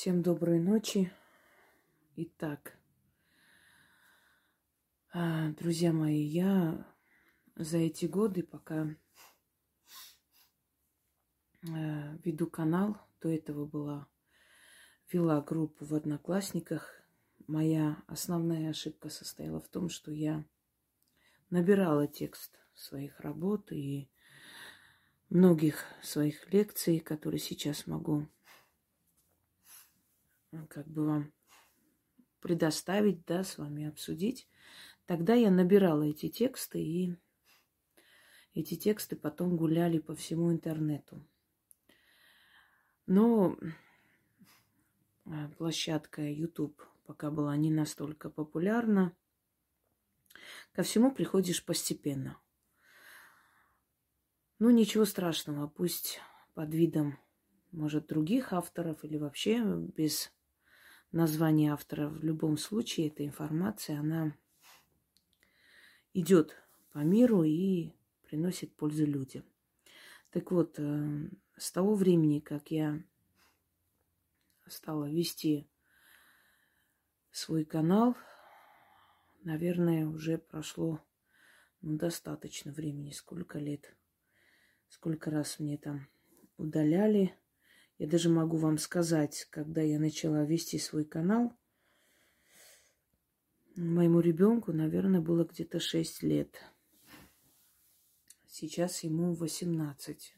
Всем доброй ночи. Итак, а, друзья мои, я за эти годы, пока а, веду канал, до этого была, вела группу в Одноклассниках. Моя основная ошибка состояла в том, что я набирала текст своих работ и многих своих лекций, которые сейчас могу как бы вам предоставить, да, с вами обсудить. Тогда я набирала эти тексты, и эти тексты потом гуляли по всему интернету. Но а, площадка YouTube пока была не настолько популярна. Ко всему приходишь постепенно. Ну, ничего страшного, пусть под видом, может, других авторов или вообще без название автора. В любом случае, эта информация, она идет по миру и приносит пользу людям. Так вот, э, с того времени, как я стала вести свой канал, наверное, уже прошло ну, достаточно времени. Сколько лет, сколько раз мне там удаляли я даже могу вам сказать, когда я начала вести свой канал, моему ребенку, наверное, было где-то 6 лет. Сейчас ему 18.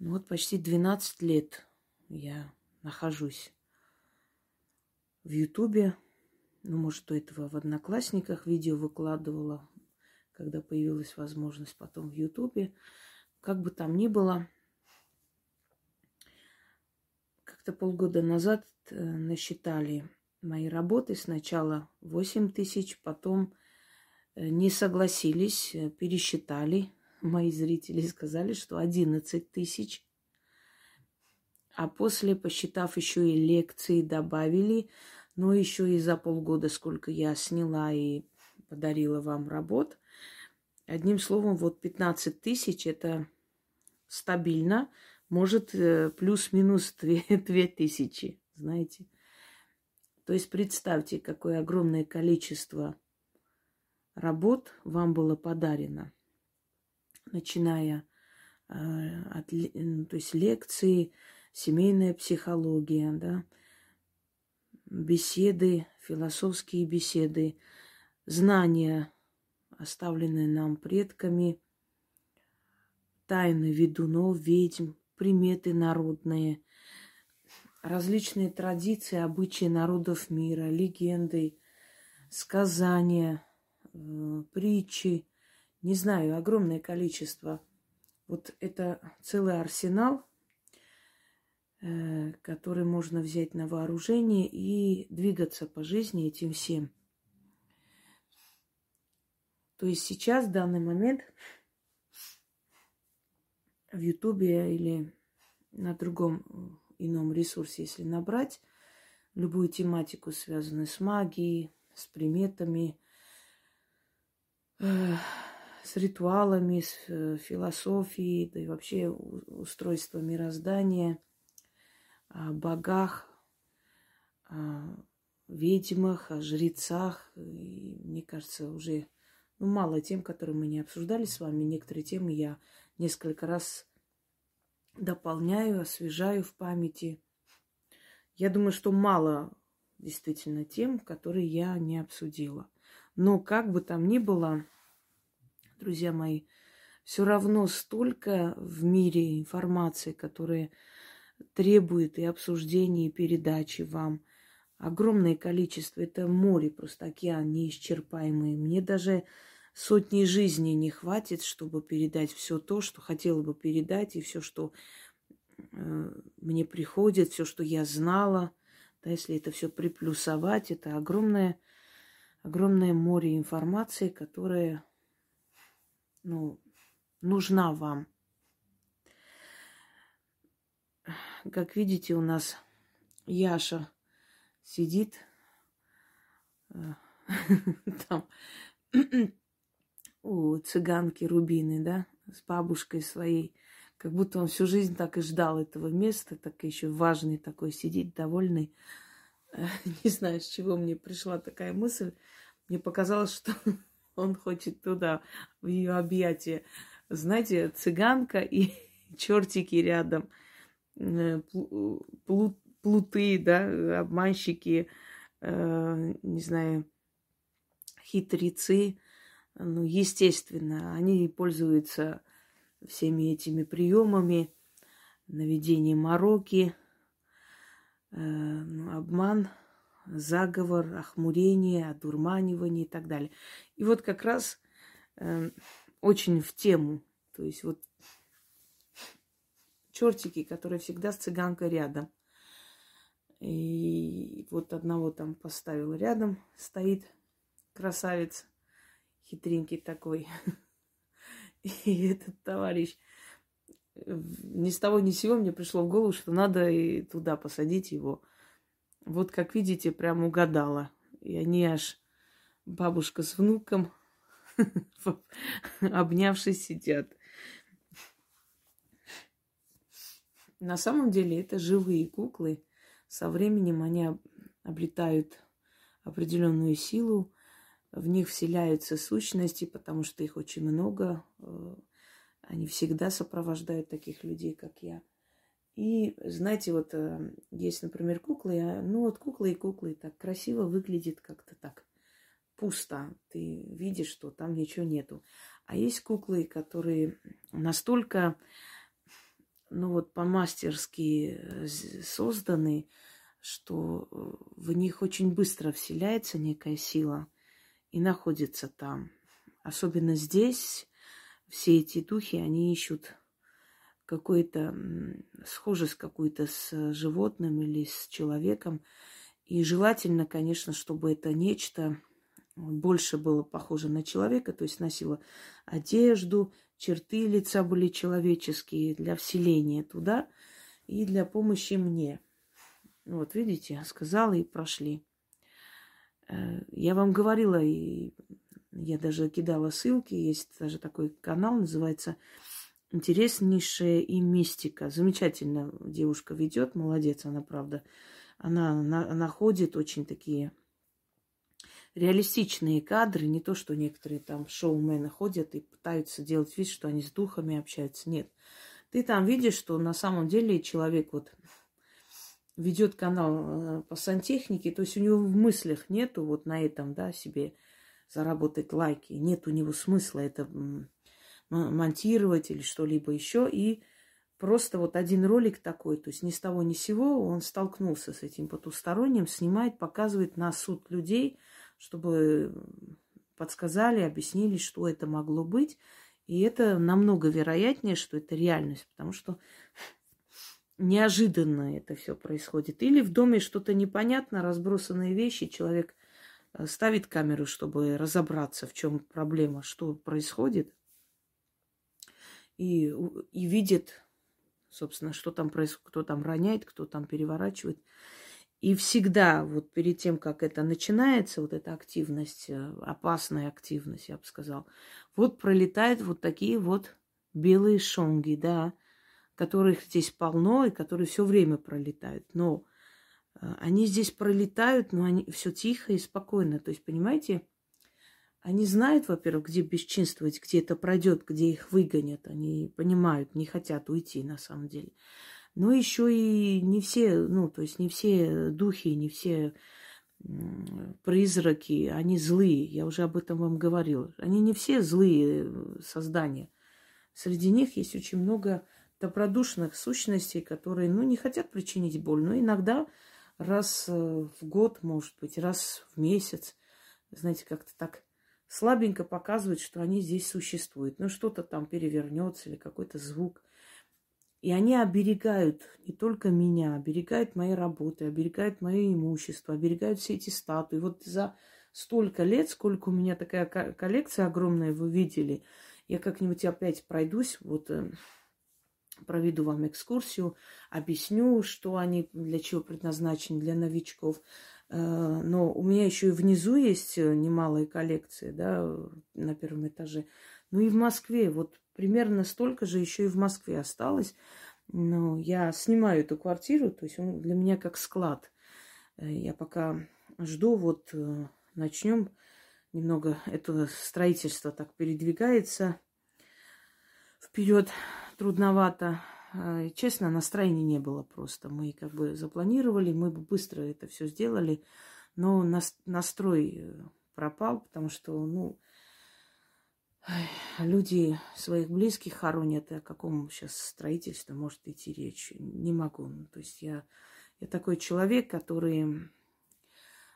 Ну вот почти 12 лет я нахожусь в Ютубе. Ну, может, до этого в Одноклассниках видео выкладывала, когда появилась возможность потом в Ютубе. Как бы там ни было, как-то полгода назад э, насчитали мои работы. Сначала 8 тысяч, потом э, не согласились, э, пересчитали. Мои зрители сказали, что 11 тысяч. А после, посчитав еще и лекции, добавили, но еще и за полгода, сколько я сняла и подарила вам работ. Одним словом, вот 15 тысяч – это стабильно может э, плюс-минус две тысячи, знаете. То есть представьте, какое огромное количество работ вам было подарено, начиная э, от то есть лекции, семейная психология, да, беседы, философские беседы, знания, оставленные нам предками, тайны ведунов, ведьм, приметы народные, различные традиции, обычаи народов мира, легенды, сказания, э, притчи, не знаю, огромное количество. Вот это целый арсенал, э, который можно взять на вооружение и двигаться по жизни этим всем. То есть сейчас, в данный момент, в Ютубе или на другом э, ином ресурсе, если набрать любую тематику, связанную с магией, с приметами, э, с ритуалами, с э, философией, да и вообще устройство мироздания, о богах, о ведьмах, о жрецах. И, мне кажется, уже ну, мало тем, которые мы не обсуждали с вами. Некоторые темы я несколько раз дополняю, освежаю в памяти. Я думаю, что мало действительно тем, которые я не обсудила. Но как бы там ни было, друзья мои, все равно столько в мире информации, которая требует и обсуждения, и передачи вам. Огромное количество. Это море, просто океан неисчерпаемый. Мне даже сотни жизней не хватит, чтобы передать все то, что хотела бы передать, и все, что э, мне приходит, все, что я знала. Да, если это все приплюсовать, это огромное, огромное море информации, которая ну, нужна вам. Как видите, у нас Яша сидит э, там у цыганки Рубины, да, с бабушкой своей, Как будто он всю жизнь так и ждал этого места, так еще важный такой, сидит довольный. Не знаю, с чего мне пришла такая мысль. Мне показалось, что он хочет туда, в ее объятия. Знаете, цыганка и чертики рядом, э, плуты, да, обманщики, э, не знаю, хитрецы. Ну, естественно, они пользуются всеми этими приемами, наведение мороки, э, ну, обман, заговор, охмурение, одурманивание и так далее. И вот как раз э, очень в тему. То есть вот чертики, которые всегда с цыганкой рядом. И вот одного там поставил рядом, стоит красавец, хитренький такой. И этот товарищ ни с того ни с сего мне пришло в голову, что надо и туда посадить его. Вот, как видите, прям угадала. И они аж бабушка с внуком, обнявшись, сидят. На самом деле это живые куклы. Со временем они обретают определенную силу, в них вселяются сущности, потому что их очень много. Э, они всегда сопровождают таких людей, как я. И, знаете, вот э, есть, например, куклы, а, ну вот куклы и куклы так красиво выглядит как-то так пусто. Ты видишь, что там ничего нету. А есть куклы, которые настолько, ну вот по-мастерски э, созданы, что в них очень быстро вселяется некая сила – и находится там. Особенно здесь все эти духи, они ищут какой-то схожесть какую-то с животным или с человеком. И желательно, конечно, чтобы это нечто больше было похоже на человека, то есть носило одежду, черты лица были человеческие для вселения туда и для помощи мне. Вот видите, сказала и прошли. Э, я вам говорила, и я даже кидала ссылки, есть даже такой канал, называется «Интереснейшая и мистика». Замечательно девушка ведет, молодец она, правда. Она на, находит очень такие реалистичные кадры, не то, что некоторые там шоумены ходят и пытаются делать вид, что они с духами общаются. Нет. Ты там видишь, что на самом деле человек вот ведет канал э, по сантехнике, то есть у него в мыслях нету вот на этом, да, себе заработать лайки, нет у него смысла это монтировать или что-либо еще, и просто вот один ролик такой, то есть ни с того ни с сего он столкнулся с этим потусторонним, снимает, показывает на суд людей, чтобы подсказали, объяснили, что это могло быть. И это намного вероятнее, что это реальность, потому что неожиданно это все происходит. Или в доме что-то непонятно, разбросанные вещи, человек э, ставит камеру, чтобы разобраться, в чем проблема, что происходит, и, и видит, собственно, что там происходит, кто там роняет, кто там переворачивает. И всегда, вот перед тем, как это начинается, вот эта активность, э, опасная активность, я бы сказал, вот пролетают вот такие вот белые шонги, да, которых здесь полно и которые все время пролетают. Но э, они здесь пролетают, но они все тихо и спокойно. То есть, понимаете, они знают, во-первых, где бесчинствовать, где это пройдет, где их выгонят. Они понимают, не хотят уйти на самом деле. Но еще и не все, ну, то есть не все духи, не все призраки, они злые. Я уже об этом вам говорила. Они не все злые э, создания. Среди них есть очень много добродушных сущностей, которые, ну, не хотят причинить боль, но иногда раз э, в год, может быть, раз в месяц, знаете, как-то так слабенько показывают, что они здесь существуют. Ну, что-то там перевернется или какой-то звук. И они оберегают не только меня, оберегают мои работы, оберегают мое имущество, оберегают все эти статуи. Вот за столько лет, сколько у меня такая коллекция огромная, вы видели, я как-нибудь опять пройдусь, вот э, проведу вам экскурсию, объясню, что они для чего предназначены для новичков. Э, но у меня еще и внизу есть немалые коллекции, да, на первом этаже. Ну и в Москве, вот примерно столько же еще и в Москве осталось. Но я снимаю эту квартиру, то есть он для меня как склад. Э, я пока жду, вот э, начнем немного это строительство так передвигается вперед трудновато. А, честно, настроения не было просто. Мы как бы запланировали, мы бы быстро это все сделали, но настрой э, пропал, потому что, ну, люди своих близких хоронят, о каком сейчас строительстве может идти речь. Не могу. Ну, то есть я, я такой человек, который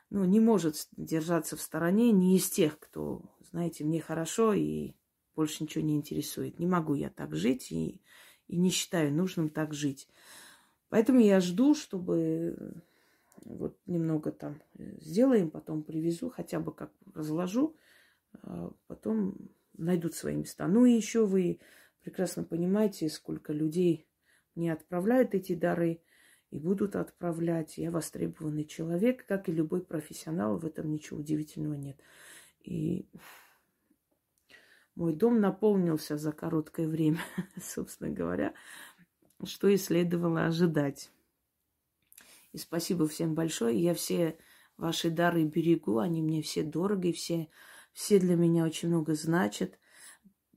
ну, не может держаться в стороне, не из тех, кто, знаете, мне хорошо и больше ничего не интересует. Не могу я так жить и, и не считаю нужным так жить. Поэтому я жду, чтобы вот немного там сделаем, потом привезу, хотя бы как разложу, а потом найдут свои места. Ну и еще вы прекрасно понимаете, сколько людей мне отправляют эти дары и будут отправлять. Я востребованный человек, как и любой профессионал, в этом ничего удивительного нет. И мой дом наполнился за короткое время, собственно говоря, что и следовало ожидать. И спасибо всем большое. Я все ваши дары берегу, они мне все дороги, все, все для меня очень много значат.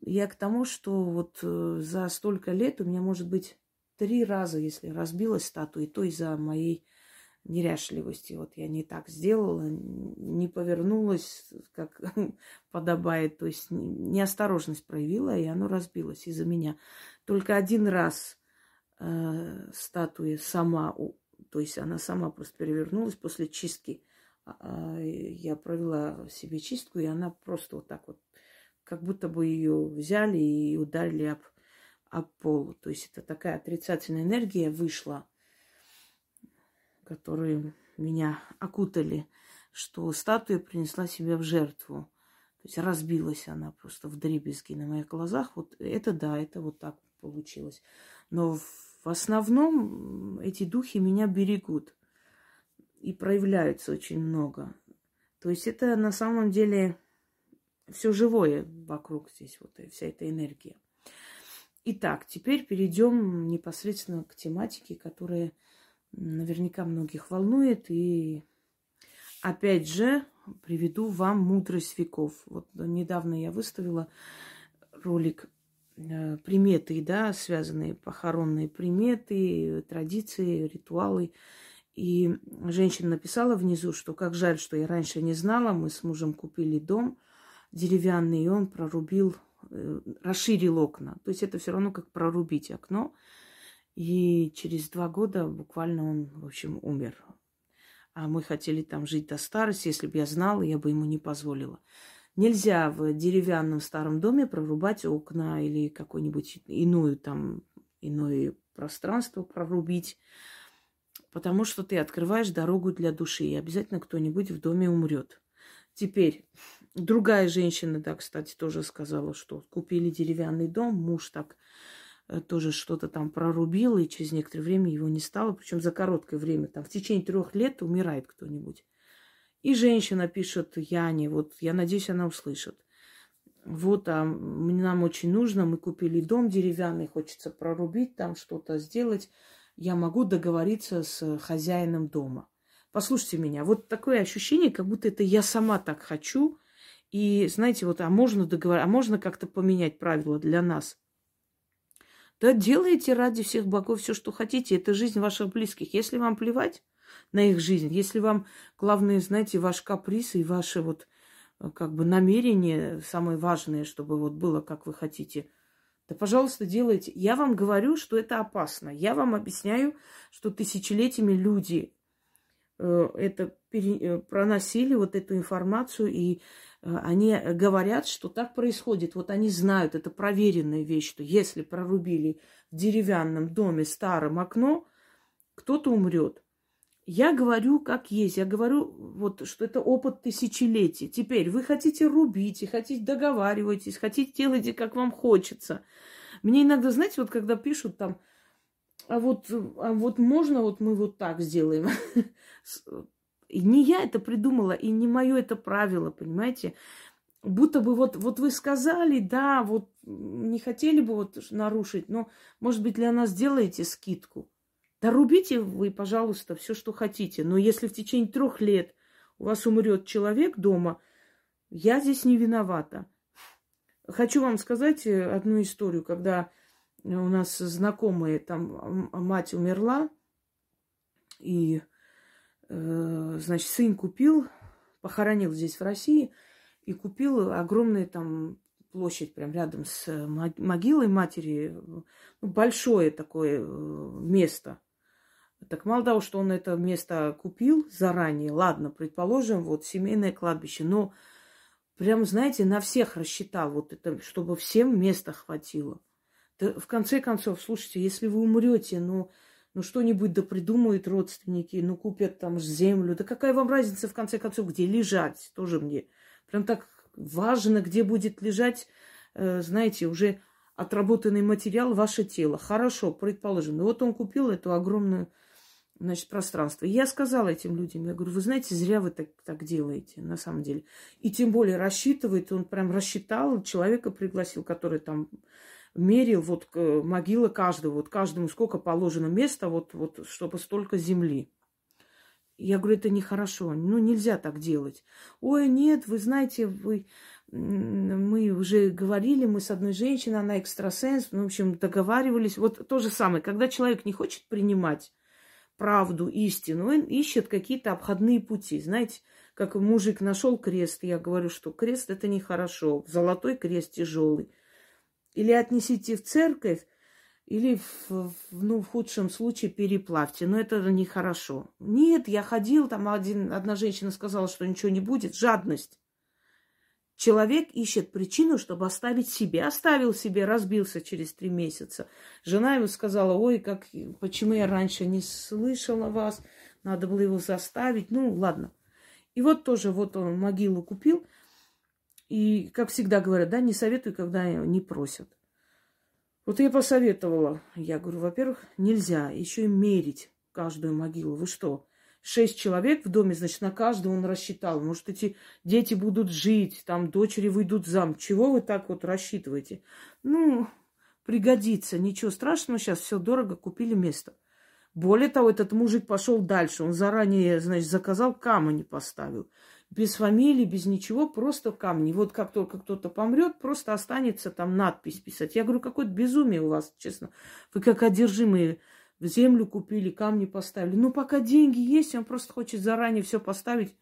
Я к тому, что вот э, за столько лет у меня, может быть, три раза, если разбилась статуя, то из-за моей неряшливости. Вот я не так сделала, не повернулась, как подобает, то есть неосторожность проявила, и оно разбилось из-за меня. Только один раз э, статуя сама, то есть она сама просто перевернулась после чистки. А, а, я провела себе чистку, и она просто вот так вот, как будто бы ее взяли и ударили об, об пол. То есть это такая отрицательная энергия вышла которые меня окутали, что статуя принесла себя в жертву. То есть разбилась она просто в дребезги на моих глазах. Вот это да, это вот так получилось. Но в основном эти духи меня берегут и проявляются очень много. То есть это на самом деле все живое вокруг здесь, вот вся эта энергия. Итак, теперь перейдем непосредственно к тематике, которая наверняка многих волнует. И опять же приведу вам мудрость веков. Вот недавно я выставила ролик э, приметы, да, связанные похоронные приметы, традиции, ритуалы. И женщина написала внизу, что как жаль, что я раньше не знала. Мы с мужем купили дом деревянный, и он прорубил, э, расширил окна. То есть это все равно как прорубить окно. И через два года буквально он, в общем, умер. А мы хотели там жить до старости. Если бы я знала, я бы ему не позволила. Нельзя в деревянном старом доме прорубать окна или какую-нибудь иную там, иное пространство прорубить, потому что ты открываешь дорогу для души, и обязательно кто-нибудь в доме умрет. Теперь другая женщина, да, кстати, тоже сказала, что купили деревянный дом, муж так тоже что-то там прорубил, и через некоторое время его не стало, причем за короткое время, там в течение трех лет умирает кто-нибудь. И женщина пишет Яне, вот я надеюсь, она услышит. Вот, а нам очень нужно, мы купили дом деревянный, хочется прорубить там что-то сделать. Я могу договориться с хозяином дома. Послушайте меня, вот такое ощущение, как будто это я сама так хочу. И знаете, вот, а можно договориться, а можно как-то поменять правила для нас – да делайте ради всех богов все, что хотите. Это жизнь ваших близких. Если вам плевать на их жизнь, если вам главное, знаете, ваш каприз и ваше вот э, как бы намерение самое важное, чтобы вот было, как вы хотите, да, пожалуйста, делайте. Я вам говорю, что это опасно. Я вам объясняю, что тысячелетиями люди э, это пере, э, проносили вот эту информацию и они говорят, что так происходит. Вот они знают, это проверенная вещь, что если прорубили в деревянном доме старом окно, кто-то умрет. Я говорю, как есть. Я говорю, вот, что это опыт тысячелетий. Теперь вы хотите рубить, и хотите договаривайтесь, хотите делайте, как вам хочется. Мне иногда, знаете, вот когда пишут там, а вот, а вот можно вот мы вот так сделаем. И не я это придумала, и не мое это правило, понимаете? будто бы вот, вот вы сказали, да, вот не хотели бы вот нарушить, но, может быть, для нас сделаете скидку. Да рубите вы, пожалуйста, все, что хотите. Но если в течение трех лет у вас умрет человек дома, я здесь не виновата. Хочу вам сказать э, одну историю, когда у нас знакомые, там мать умерла, и, значит, сын купил, похоронил здесь в России – и купил огромную там площадь прям рядом с э, могилой матери, ну, большое такое э, место. Так мало того, что он это место купил заранее, ладно, предположим, вот семейное кладбище, но прям, знаете, на всех рассчитал вот это, чтобы всем места хватило. Да, в конце концов, слушайте, если вы умрете, ну, ну что-нибудь да придумают родственники, ну купят там землю, да какая вам разница в конце концов, где лежать, тоже мне прям так важно, где будет лежать, э, знаете, уже отработанный материал, ваше тело. Хорошо, предположим. И вот он купил эту огромную, значит, пространство. И я сказала этим людям, я говорю, вы знаете, зря вы так, так делаете, на самом деле. И тем более рассчитывает, он прям рассчитал, человека пригласил, который там мерил вот могила каждого, вот каждому сколько положено места, вот, вот чтобы столько земли. Я говорю, это нехорошо, ну нельзя так делать. Ой, нет, вы знаете, вы, мы уже говорили, мы с одной женщиной, она экстрасенс, ну, в общем, договаривались. Вот то же самое, когда человек не хочет принимать правду, истину, он ищет какие-то обходные пути. Знаете, как мужик нашел крест, я говорю, что крест это нехорошо, золотой крест тяжелый. Или отнесите в церковь, или, в, ну, в худшем случае, переплавьте. Но это нехорошо. Нет, я ходил, там один, одна женщина сказала, что ничего не будет. Жадность. Человек ищет причину, чтобы оставить себе. Оставил себе, разбился через три месяца. Жена ему сказала, ой, как, почему я раньше не слышала вас, надо было его заставить. Ну, ладно. И вот тоже, вот он могилу купил. И, как всегда говорят, да, не советую, когда не просят. Вот я посоветовала. Я говорю, во-первых, нельзя еще и мерить каждую могилу. Вы что? Шесть человек в доме, значит, на каждого он рассчитал. Может, эти дети будут жить, там дочери выйдут зам. Чего вы так вот рассчитываете? Ну, пригодится. Ничего страшного, сейчас все дорого, купили место. Более того, этот мужик пошел дальше. Он заранее, значит, заказал камни поставил без фамилии, без ничего, просто камни. Вот как только кто-то помрет, просто останется там надпись писать. Я говорю, какое-то безумие у вас, честно. Вы как одержимые в землю купили, камни поставили. Ну, пока деньги есть, он просто хочет заранее все поставить.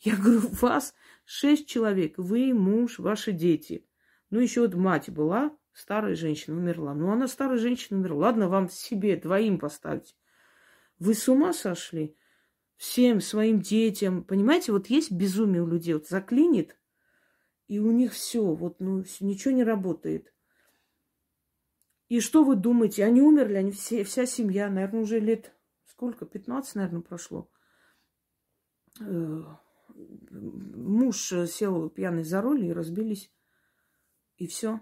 Я говорю, вас шесть человек, вы, муж, ваши дети. Ну, еще вот мать была, старая женщина умерла. Ну, она старая женщина умерла. Ладно, вам себе двоим поставить. Вы с ума сошли? Всем своим детям. Понимаете, вот есть безумие у людей, вот заклинит, и у них все, вот ну, ничего не работает. И что вы думаете? Они умерли, они все, вся семья, наверное, уже лет сколько? 15, наверное, прошло. Э, муж сел пьяный за руль и разбились. И все.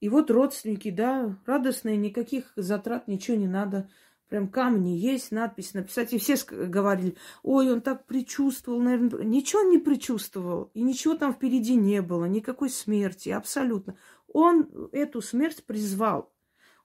И вот родственники, да, радостные, никаких затрат, ничего не надо. Прям камни есть, надпись написать. И все говорили, ой, он так предчувствовал, наверное. Ничего он не предчувствовал. И ничего там впереди не было, никакой смерти, абсолютно. Он эту смерть призвал.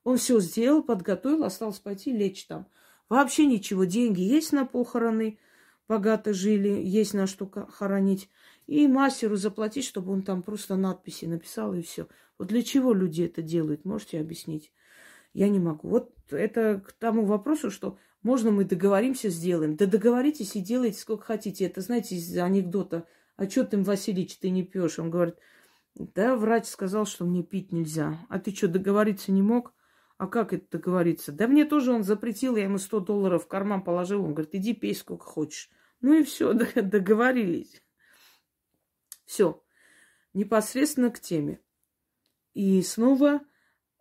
Он все сделал, подготовил, осталось пойти лечь там. Вообще ничего. Деньги есть на похороны, богато жили, есть на что хоронить. И мастеру заплатить, чтобы он там просто надписи написал, и все. Вот для чего люди это делают, можете объяснить? Я не могу. Вот это к тому вопросу, что можно мы договоримся, сделаем. Да договоритесь и делайте сколько хотите. Это, знаете, из анекдота. А что ты, Васильевич, ты не пьешь? Он говорит, да, врач сказал, что мне пить нельзя. А ты что, договориться не мог? А как это договориться? Да мне тоже он запретил, я ему 100 долларов в карман положил. Он говорит, иди пей сколько хочешь. Ну и все, договорились. Все. Непосредственно к теме. И снова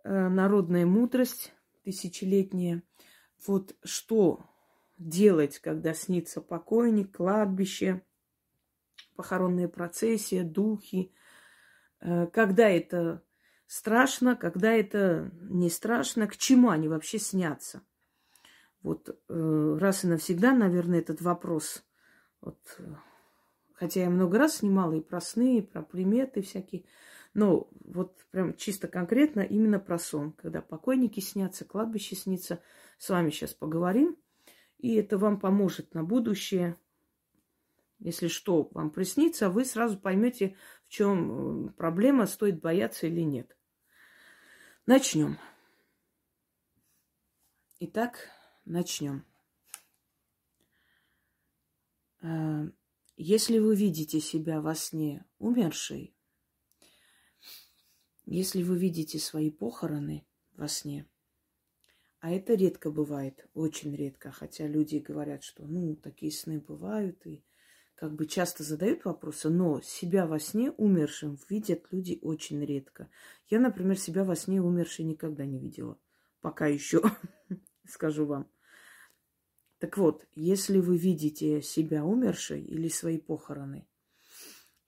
Э, народная мудрость тысячелетняя. Вот что делать, когда снится покойник, кладбище, похоронные процессии, духи, э, когда это страшно, когда это не страшно, к чему они вообще снятся. Вот э, раз и навсегда, наверное, этот вопрос вот, Хотя я много раз снимала и про сны, и про приметы всякие. Но вот прям чисто конкретно именно про сон. Когда покойники снятся, кладбище снится. С вами сейчас поговорим. И это вам поможет на будущее. Если что вам приснится, вы сразу поймете, в чем э, проблема, стоит бояться или нет. Начнем. Итак, начнем. Э, если вы видите себя во сне умершей, если вы видите свои похороны во сне, а это редко бывает, очень редко, хотя люди говорят, что ну такие сны бывают и как бы часто задают вопросы, но себя во сне умершим видят люди очень редко. Я, например, себя во сне умершей никогда не видела, пока еще, скажу вам. Так вот, если вы видите себя умершей или свои похороны,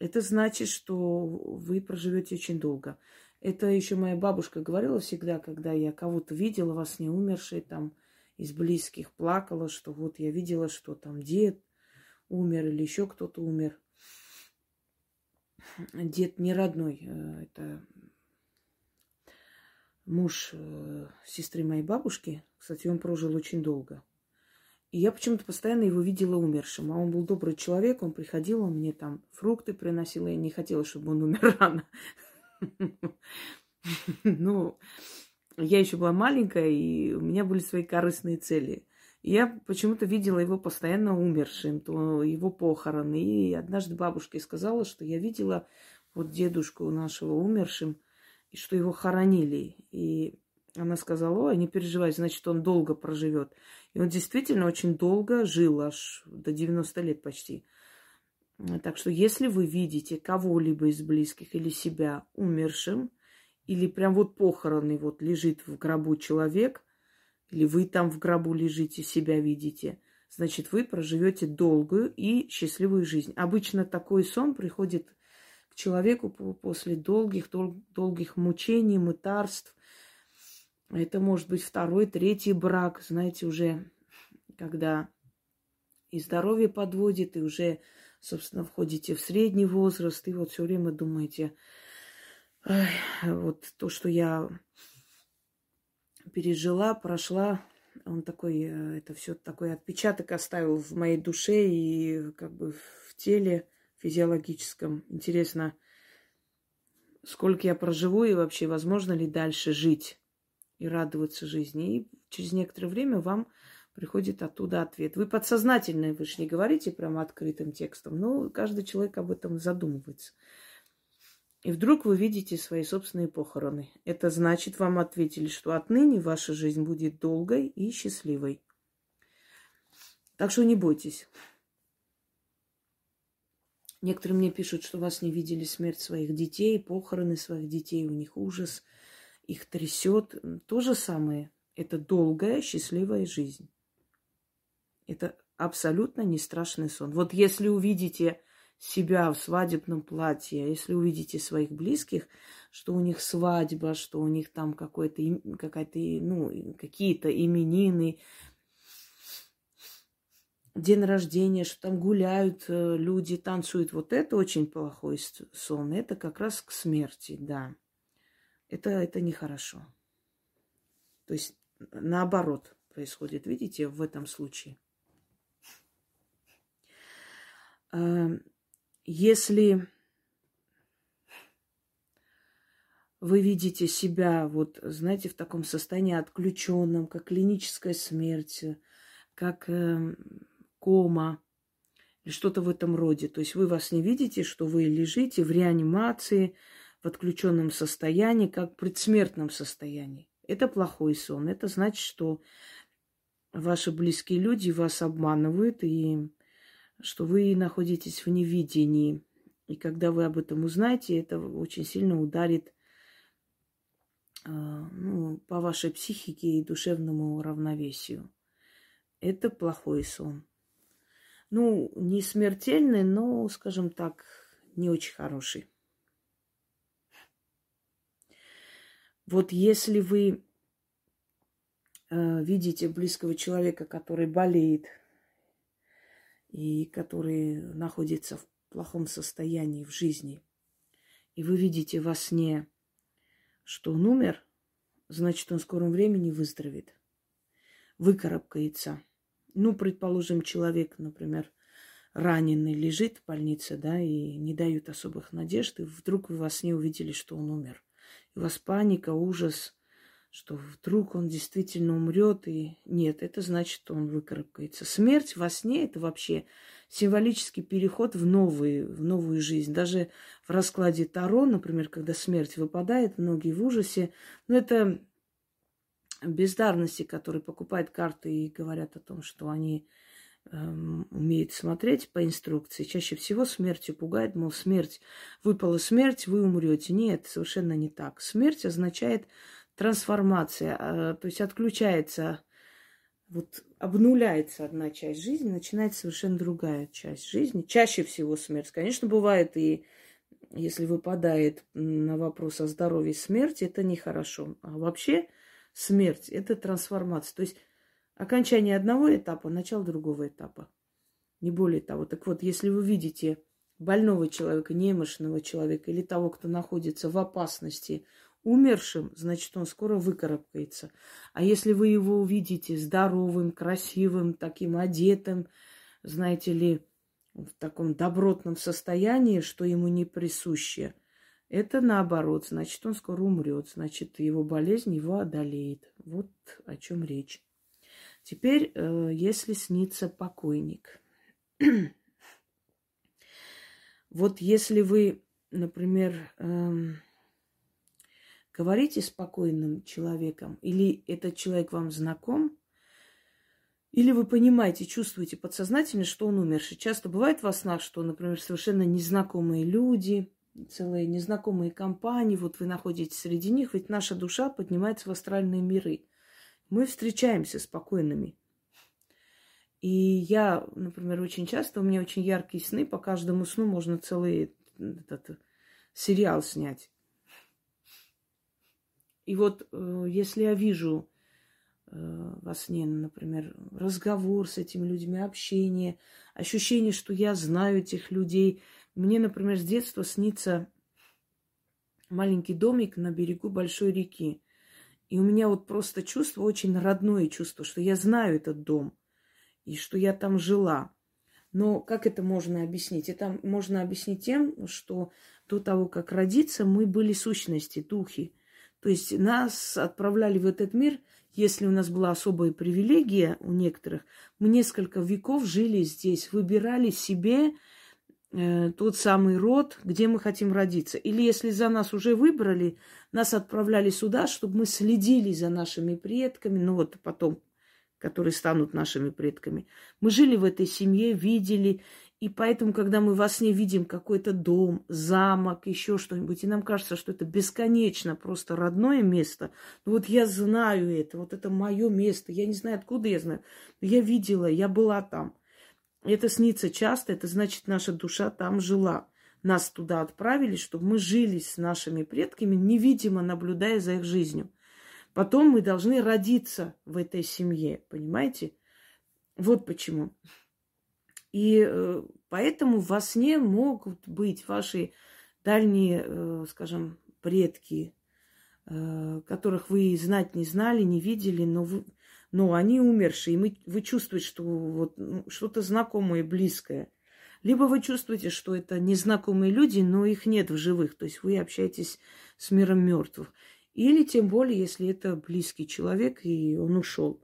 это значит, что вы проживете очень долго. Это еще моя бабушка говорила всегда, когда я кого-то видела во сне умершей, там из близких плакала, что вот я видела, что там дед умер или еще кто-то умер. Дед не родной, э, это муж э, сестры моей бабушки. Кстати, он прожил очень долго. И я почему-то постоянно его видела умершим. А он был добрый человек, он приходил, он мне там фрукты приносил. Я не хотела, чтобы он умер рано. Ну, я еще была маленькая, и у меня были свои корыстные цели. Я почему-то видела его постоянно умершим, то его похороны. И однажды бабушке сказала, что я видела вот дедушку нашего умершим, и что его хоронили. И она сказала, ой, не переживай, значит, он долго проживет. И он действительно очень долго жил, аж до 90 лет почти. Так что если вы видите кого-либо из близких или себя умершим, или прям вот похороны, вот лежит в гробу человек, или вы там в гробу лежите, себя видите, значит, вы проживете долгую и счастливую жизнь. Обычно такой сон приходит к человеку после долгих, дол- долгих мучений, мытарств, это может быть второй, третий брак, знаете, уже когда и здоровье подводит, и уже, собственно, входите в средний возраст, и вот все время думаете, вот то, что я пережила, прошла, он такой, э, это все такой отпечаток оставил в моей душе и как бы в теле физиологическом. Интересно, сколько я проживу и вообще возможно ли дальше жить и радоваться жизни. И через некоторое время вам приходит оттуда ответ. Вы подсознательно, вы же не говорите прямо открытым текстом, но каждый человек об этом задумывается. И вдруг вы видите свои собственные похороны. Это значит, вам ответили, что отныне ваша жизнь будет долгой и счастливой. Так что не бойтесь. Некоторые мне пишут, что вас не видели смерть своих детей, похороны своих детей, у них ужас – их трясет. То же самое. Это долгая, счастливая жизнь. Это абсолютно не страшный сон. Вот если увидите себя в свадебном платье, если увидите своих близких, что у них свадьба, что у них там какой-то, какая-то, ну, какие-то именины, день рождения, что там гуляют э, люди, танцуют, вот это очень плохой сон. Это как раз к смерти, да это, это нехорошо. То есть наоборот происходит, видите, в этом случае. Если вы видите себя, вот, знаете, в таком состоянии отключенном, как клиническая смерть, как э, кома или что-то в этом роде. То есть вы вас не видите, что вы лежите в реанимации, в отключенном состоянии, как в предсмертном состоянии. Это плохой сон. Это значит, что ваши близкие люди вас обманывают, и что вы находитесь в невидении. И когда вы об этом узнаете, это очень сильно ударит а, ну, по вашей психике и душевному равновесию. Это плохой сон. Ну, не смертельный, но, скажем так, не очень хороший. Вот если вы э, видите близкого человека, который болеет и который находится в, плохом состоянии в жизни, и вы видите во сне, что он умер, значит, он в скором времени выздоровеет, выкарабкается. Ну, предположим, человек, например, раненый лежит в больнице, да, и не дают особых надежд, и вдруг вы во сне увидели, что он умер. И у вас паника, ужас, что вдруг он действительно умрет, и нет, это значит, он выкарабкается. Смерть во сне – это вообще символический переход в, новый, в новую жизнь. Даже в раскладе Таро, например, когда смерть выпадает, многие в ужасе, но это бездарности, которые покупают карты и говорят о том, что они эм, умеют смотреть по инструкции. Чаще всего смертью пугает, мол, смерть, выпала смерть, вы умрете. Нет, совершенно не так. Смерть означает трансформация, э, то есть отключается, вот обнуляется одна часть жизни, начинается совершенно другая часть жизни. Чаще всего смерть. Конечно, бывает и если выпадает на вопрос о здоровье смерти, это нехорошо. А вообще смерть – это трансформация. То есть окончание одного этапа, начало другого этапа. Не более того. Так вот, если вы видите больного человека, немощного человека или того, кто находится в опасности, умершим, значит, он скоро выкарабкается. А если вы его увидите здоровым, красивым, таким одетым, знаете ли, в таком добротном состоянии, что ему не присуще, это наоборот, значит, он скоро умрет, значит, его болезнь его одолеет. Вот о чем речь. Теперь, э, если снится покойник. вот если вы, например, эм, говорите спокойным человеком, или этот человек вам знаком, или вы понимаете, чувствуете подсознательно, что он умерший. Часто бывает во снах, что, например, совершенно незнакомые люди, целые незнакомые компании, вот вы находитесь среди них, ведь наша душа поднимается в астральные миры. Мы встречаемся спокойными. И я, например, очень часто, у меня очень яркие сны, по каждому сну можно целый этот сериал снять. И вот э, если я вижу э, во сне, например, разговор с этими людьми, общение, ощущение, что я знаю этих людей. Мне, например, с детства снится маленький домик на берегу большой реки. И у меня вот просто чувство, очень родное чувство, что я знаю этот дом и что я там жила. Но как это можно объяснить? Это можно объяснить тем, что до того, как родиться, мы были сущности, духи. То есть нас отправляли в этот мир, если у нас была особая привилегия у некоторых, мы несколько веков жили здесь, выбирали себе э, тот самый род, где мы хотим родиться. Или если за нас уже выбрали, нас отправляли сюда, чтобы мы следили за нашими предками, ну вот потом, которые станут нашими предками. Мы жили в этой семье, видели, и поэтому, когда мы во сне видим какой-то дом, замок, еще что-нибудь, и нам кажется, что это бесконечно просто родное место, ну вот я знаю это, вот это мое место, я не знаю, откуда я знаю, но я видела, я была там. Это снится часто, это значит, наша душа там жила. Нас туда отправили, чтобы мы жили с нашими предками, невидимо наблюдая за их жизнью. Потом мы должны родиться в этой семье, понимаете? Вот почему. И э, поэтому во сне могут быть ваши дальние, э, скажем, предки, э, которых вы знать не знали, не видели, но, вы, но они умершие, и мы, вы чувствуете, что вот ну, что-то знакомое, близкое. Либо вы чувствуете, что это незнакомые люди, но их нет в живых, то есть вы общаетесь с миром мертвых. Или тем более, если это близкий человек, и он ушел.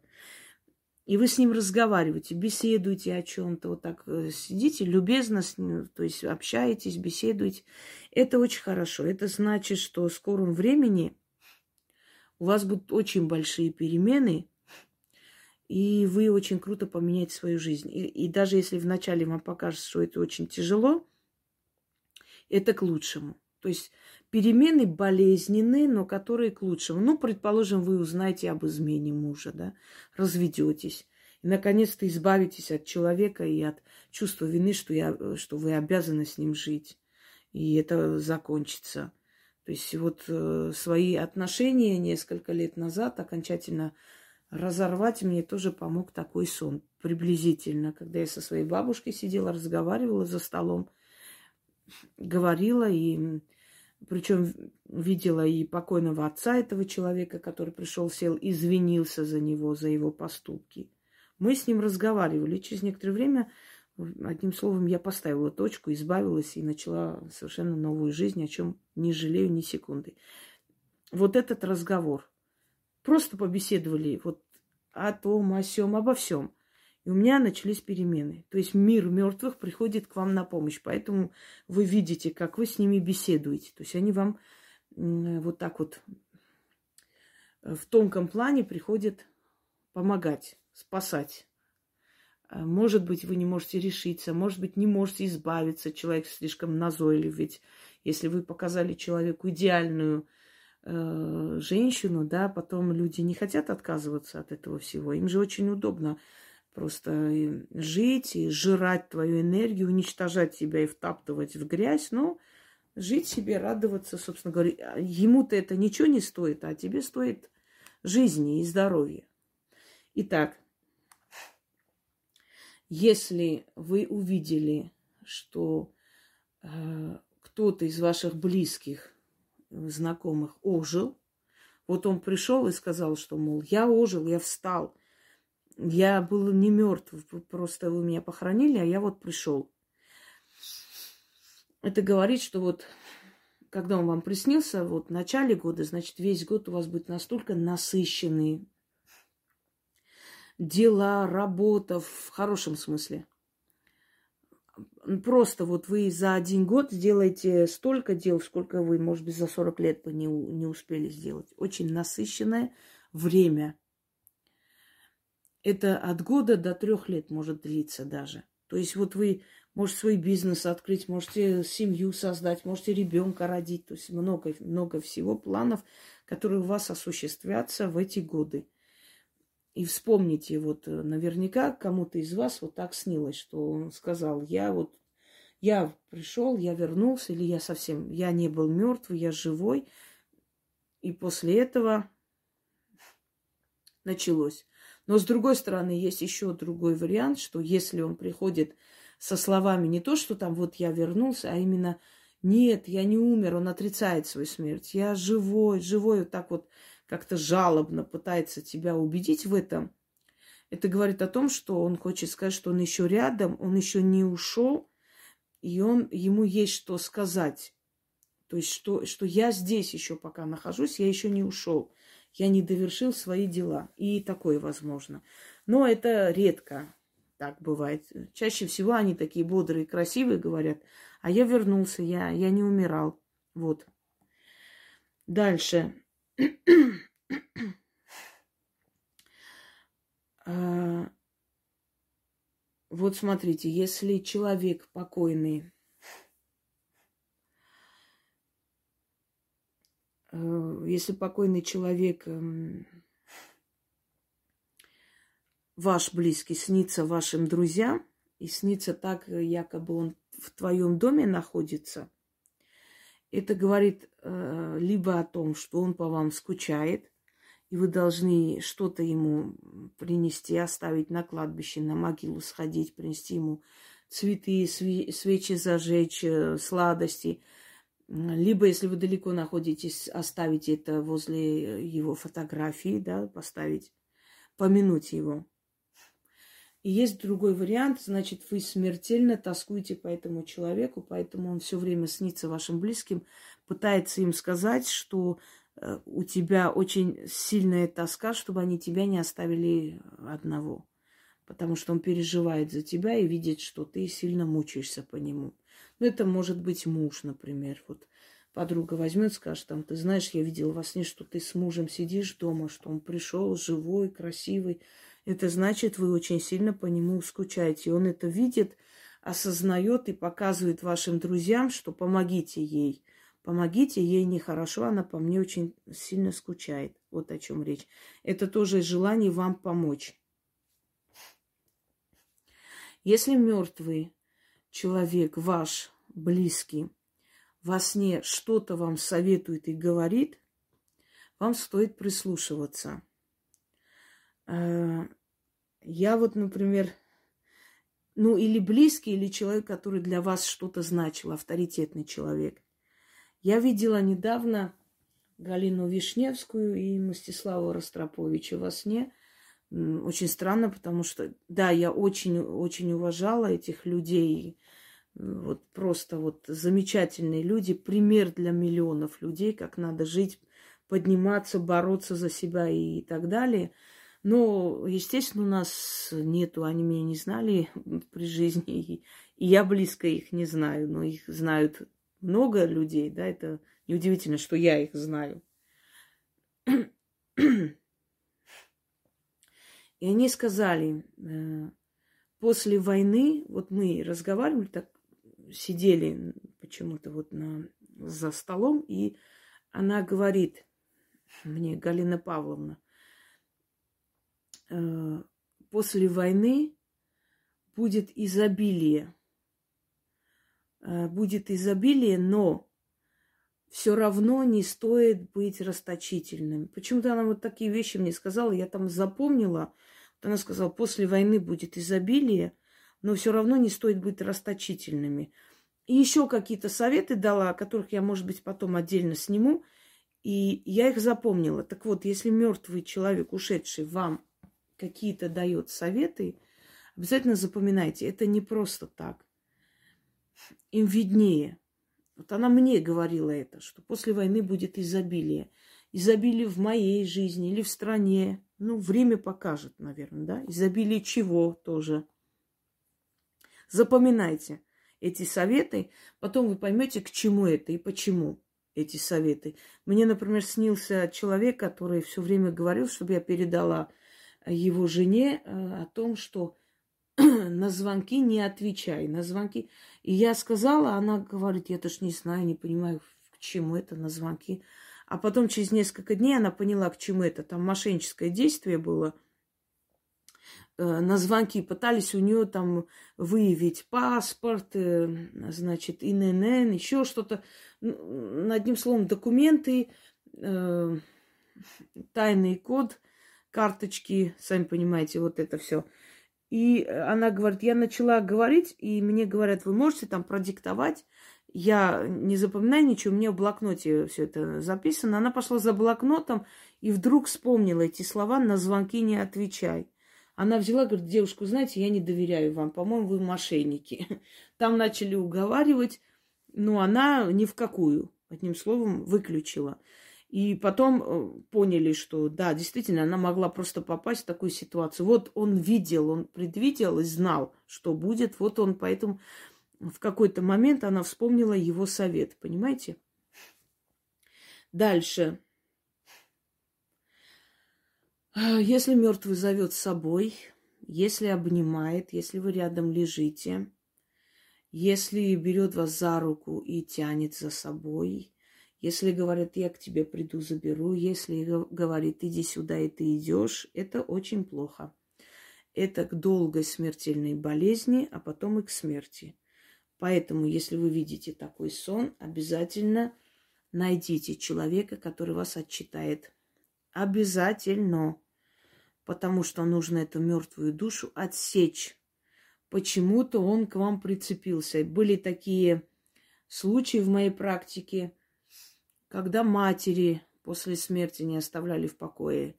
И вы с ним разговариваете, беседуете о чем-то, вот так э, сидите любезно с ним, то есть общаетесь, беседуете. Это очень хорошо. Это значит, что в скором времени у вас будут очень большие перемены, и вы очень круто поменяете свою жизнь. И, и даже если вначале вам покажется, что это очень тяжело, это к лучшему. То есть перемены болезненные, но которые к лучшему. Ну, предположим, вы узнаете об измене мужа, да, разведетесь. И, наконец-то, избавитесь от человека и от чувства вины, что, я, что вы обязаны с ним жить. И это закончится. То есть вот э, свои отношения несколько лет назад окончательно разорвать мне тоже помог такой сон. Приблизительно, когда я со своей бабушкой сидела, разговаривала за столом, говорила, и причем видела и покойного отца этого человека, который пришел, сел, извинился за него, за его поступки. Мы с ним разговаривали. Через некоторое время, одним словом, я поставила точку, избавилась и начала совершенно новую жизнь, о чем не жалею ни секунды. Вот этот разговор. Просто побеседовали вот о том, о сем, обо всем. И у меня начались перемены. То есть мир мертвых приходит к вам на помощь. Поэтому вы видите, как вы с ними беседуете. То есть они вам вот так вот в тонком плане приходят помогать, спасать. А, может быть, вы не можете решиться, может быть, не можете избавиться, человек слишком назойлив. Ведь если вы показали человеку идеальную э, женщину, да, потом люди не хотят отказываться от этого всего. Им же очень удобно просто жить и жрать твою энергию, уничтожать себя и втаптывать в грязь. Но жить себе, радоваться, собственно говоря. А ему-то это ничего не стоит, а тебе стоит жизни и здоровья. Итак, если вы увидели, что э, кто-то из ваших близких, знакомых ожил, вот он пришел и сказал, что, мол, я ожил, я встал, я был не мертв, просто вы меня похоронили, а я вот пришел. Это говорит, что вот когда он вам приснился, вот в начале года, значит, весь год у вас будет настолько насыщенный дела, работа в хорошем смысле. Просто вот вы за один год сделаете столько дел, сколько вы, может быть, за 40 лет бы не, не успели сделать. Очень насыщенное время. Это от года до трех лет может длиться даже. То есть вот вы можете свой бизнес открыть, можете семью создать, можете ребенка родить. То есть много, много всего планов, которые у вас осуществятся в эти годы. И вспомните, вот э, наверняка кому-то из вас вот так снилось, что он сказал, я вот, я пришел, я вернулся, или я совсем, я не был мертв, я живой. И после этого началось. Но с другой стороны, есть еще другой вариант, что если он приходит со словами не то, что там вот я вернулся, а именно нет, я не умер, он отрицает свою смерть, я живой, живой вот так вот как-то жалобно пытается тебя убедить в этом, это говорит о том, что он хочет сказать, что он еще рядом, он еще не ушел, и он, ему есть что сказать. То есть, что, что я здесь еще пока нахожусь, я еще не ушел. Я не довершил свои дела. И такое возможно. Но это редко так бывает. Чаще всего они такие бодрые, красивые говорят, а я вернулся, я, я не умирал. Вот. Дальше. А, вот смотрите, если человек покойный если покойный человек эм, ваш близкий снится вашим друзьям и снится так, якобы он в твоем доме находится, это говорит э, либо о том, что он по вам скучает, и вы должны что-то ему принести, оставить на кладбище, на могилу сходить, принести ему цветы, свечи зажечь, э, сладости. Либо, если вы далеко находитесь, оставить это возле его фотографии, да, поставить, помянуть его. И есть другой вариант, значит, вы смертельно тоскуете по этому человеку, поэтому он все время снится вашим близким, пытается им сказать, что э, у тебя очень сильная тоска, чтобы они тебя не оставили одного. Потому что он переживает за тебя и видит, что ты сильно мучаешься по нему. Ну, это может быть муж, например. Вот подруга возьмет, скажет, там, ты знаешь, я видела во сне, что ты с мужем сидишь дома, что он пришел живой, красивый, это значит, вы очень сильно по нему скучаете. Он это видит, осознает и показывает вашим друзьям, что помогите ей. Помогите ей нехорошо, она по мне очень сильно скучает. Вот о чем речь. Это тоже желание вам помочь. Если мертвый человек, ваш близкий, во сне что-то вам советует и говорит, вам стоит прислушиваться. Э, я вот, например, ну, или близкий, или человек, который для вас что-то значил, авторитетный человек. Я видела недавно Галину Вишневскую и Мстиславу Ростроповича во сне. Очень странно, потому что, да, я очень-очень уважала этих людей. Вот просто вот замечательные люди, пример для миллионов людей, как надо жить, подниматься, бороться за себя и так далее – но, естественно, у нас нету, они меня не знали при жизни, и, и я близко их не знаю, но их знают много людей, да, это неудивительно, что я их знаю. И они сказали, э, после войны, вот мы разговаривали, так сидели почему-то вот на, за столом, и она говорит мне, Галина Павловна, Э, после войны будет изобилие. Э, будет изобилие, но все равно не стоит быть расточительным. Почему-то она вот такие вещи мне сказала, я там запомнила. Вот она сказала, после войны будет изобилие, но все равно не стоит быть расточительными. И еще какие-то советы дала, о которых я, может быть, потом отдельно сниму. И я их запомнила. Так вот, если мертвый человек, ушедший вам, какие-то дает советы, обязательно запоминайте, это не просто так. Им виднее. Вот она мне говорила это, что после войны будет изобилие. Изобилие в моей жизни или в стране. Ну, время покажет, наверное, да? Изобилие чего тоже. Запоминайте эти советы, потом вы поймете, к чему это и почему эти советы. Мне, например, снился человек, который все время говорил, чтобы я передала его жене э, о том, что на звонки не отвечай, на звонки. И я сказала, она говорит, я даже не знаю, не понимаю, к чему это на звонки. А потом через несколько дней она поняла, к чему это. Там мошенническое действие было. Э, на звонки пытались у нее там выявить паспорт, э, значит, ИНН, еще что-то. Одним словом, документы, тайный код – карточки, сами понимаете, вот это все. И она говорит, я начала говорить, и мне говорят, вы можете там продиктовать. Я не запоминаю ничего, у меня в блокноте все это записано. Она пошла за блокнотом и вдруг вспомнила эти слова «на звонки не отвечай». Она взяла, говорит, девушку, знаете, я не доверяю вам, по-моему, вы мошенники. Там начали уговаривать, но она ни в какую, одним словом, выключила. И потом э, поняли, что да, действительно, она могла просто попасть в такую ситуацию. Вот он видел, он предвидел и знал, что будет. Вот он поэтому в какой-то момент она вспомнила его совет, понимаете? Дальше. Если мертвый зовет с собой, если обнимает, если вы рядом лежите, если берет вас за руку и тянет за собой, если говорит, я к тебе приду, заберу. Если говорит, иди сюда, и ты идешь, это очень плохо. Это к долгой смертельной болезни, а потом и к смерти. Поэтому, если вы видите такой сон, обязательно найдите человека, который вас отчитает. Обязательно. Потому что нужно эту мертвую душу отсечь. Почему-то он к вам прицепился. Были такие случаи в моей практике – когда матери после смерти не оставляли в покое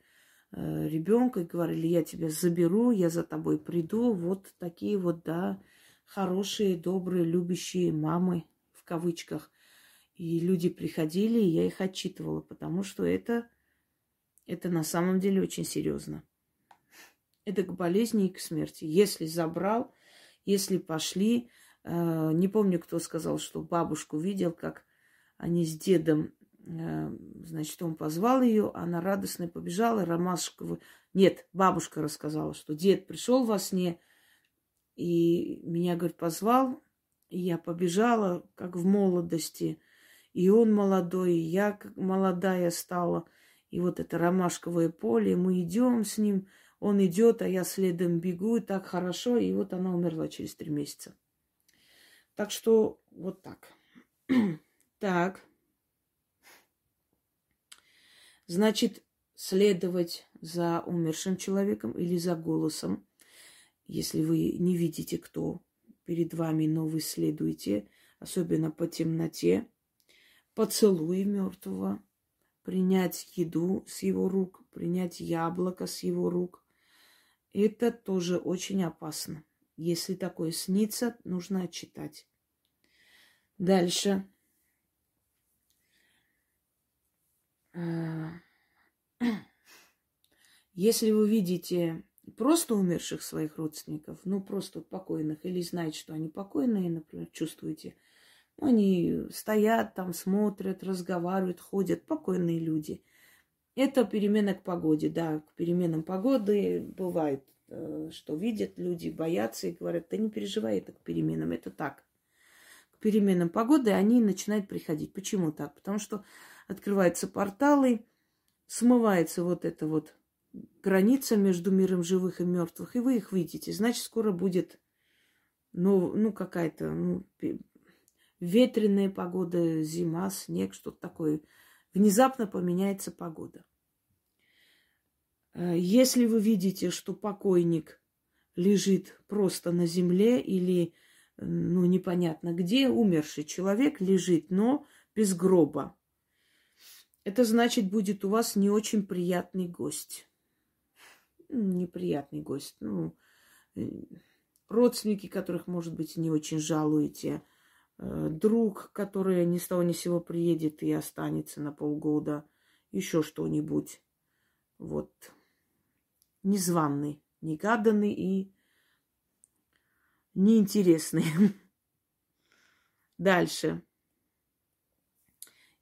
э, ребенка и говорили, я тебя заберу, я за тобой приду. Вот такие вот, да, хорошие, добрые, любящие мамы, в кавычках. И люди приходили, и я их отчитывала, потому что это, это на самом деле очень серьезно. Это к болезни и к смерти. Если забрал, если пошли, э, не помню, кто сказал, что бабушку видел, как они с дедом значит, он позвал ее, она радостно побежала, Ромашкова... Нет, бабушка рассказала, что дед пришел во сне, и меня, говорит, позвал, и я побежала, как в молодости. И он молодой, и я как молодая стала. И вот это ромашковое поле, мы идем с ним, он идет, а я следом бегу, и так хорошо. И вот она умерла через три месяца. Так что вот так. так. Значит, следовать за умершим человеком или за голосом. если вы не видите, кто перед вами, но вы следуете, особенно по темноте, поцелуй мертвого, принять еду с его рук, принять яблоко с его рук. Это тоже очень опасно. Если такое снится, нужно отчитать. Дальше. А, если вы видите просто умерших своих родственников, ну просто покойных, или знаете, что они покойные, например, чувствуете, они стоят там, смотрят, разговаривают, ходят, покойные люди. Это перемена к погоде, да, к переменам погоды бывает, э, что видят люди, боятся и говорят, да не переживай, это к переменам, это так. К переменам погоды они начинают приходить. Почему так? Потому что открываются порталы, смывается вот это вот граница между миром живых и мертвых, и вы их видите. Значит, скоро будет ну, ну какая-то ну, ветреная погода, зима, снег, что-то такое. Внезапно поменяется погода. Э, если вы видите, что покойник лежит просто на земле или, ну, непонятно где, умерший человек лежит, но без гроба, это значит, будет у вас не очень приятный гость неприятный гость. Ну, э, родственники, которых, может быть, не очень жалуете, э, друг, который ни с того ни с сего приедет и останется на полгода, еще что-нибудь. Вот. Незваный, негаданный и неинтересный. Дальше.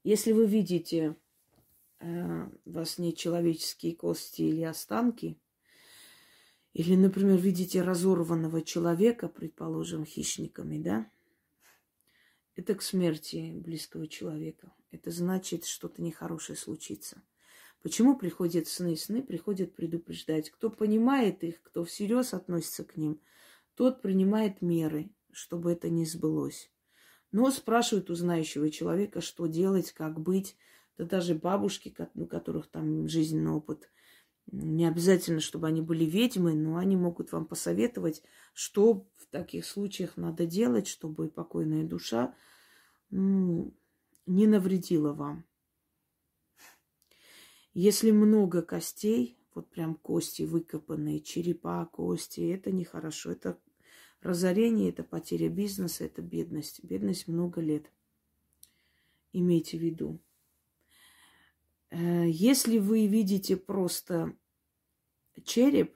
Если вы видите э, во сне человеческие кости или останки, или, например, видите разорванного человека, предположим, хищниками, да? Это к смерти близкого человека. Это значит, что-то нехорошее случится. Почему приходят сны? Сны приходят предупреждать. Кто понимает их, кто всерьез относится к ним, тот принимает меры, чтобы это не сбылось. Но спрашивают у знающего человека, что делать, как быть. Да даже бабушки, у которых там жизненный опыт – не обязательно, чтобы они были ведьмы, но они могут вам посоветовать, что в таких случаях надо делать, чтобы покойная душа ну, не навредила вам. Если много костей, вот прям кости выкопанные, черепа, кости, это нехорошо. Это разорение, это потеря бизнеса, это бедность. Бедность много лет. Имейте в виду. Э, если вы видите просто череп,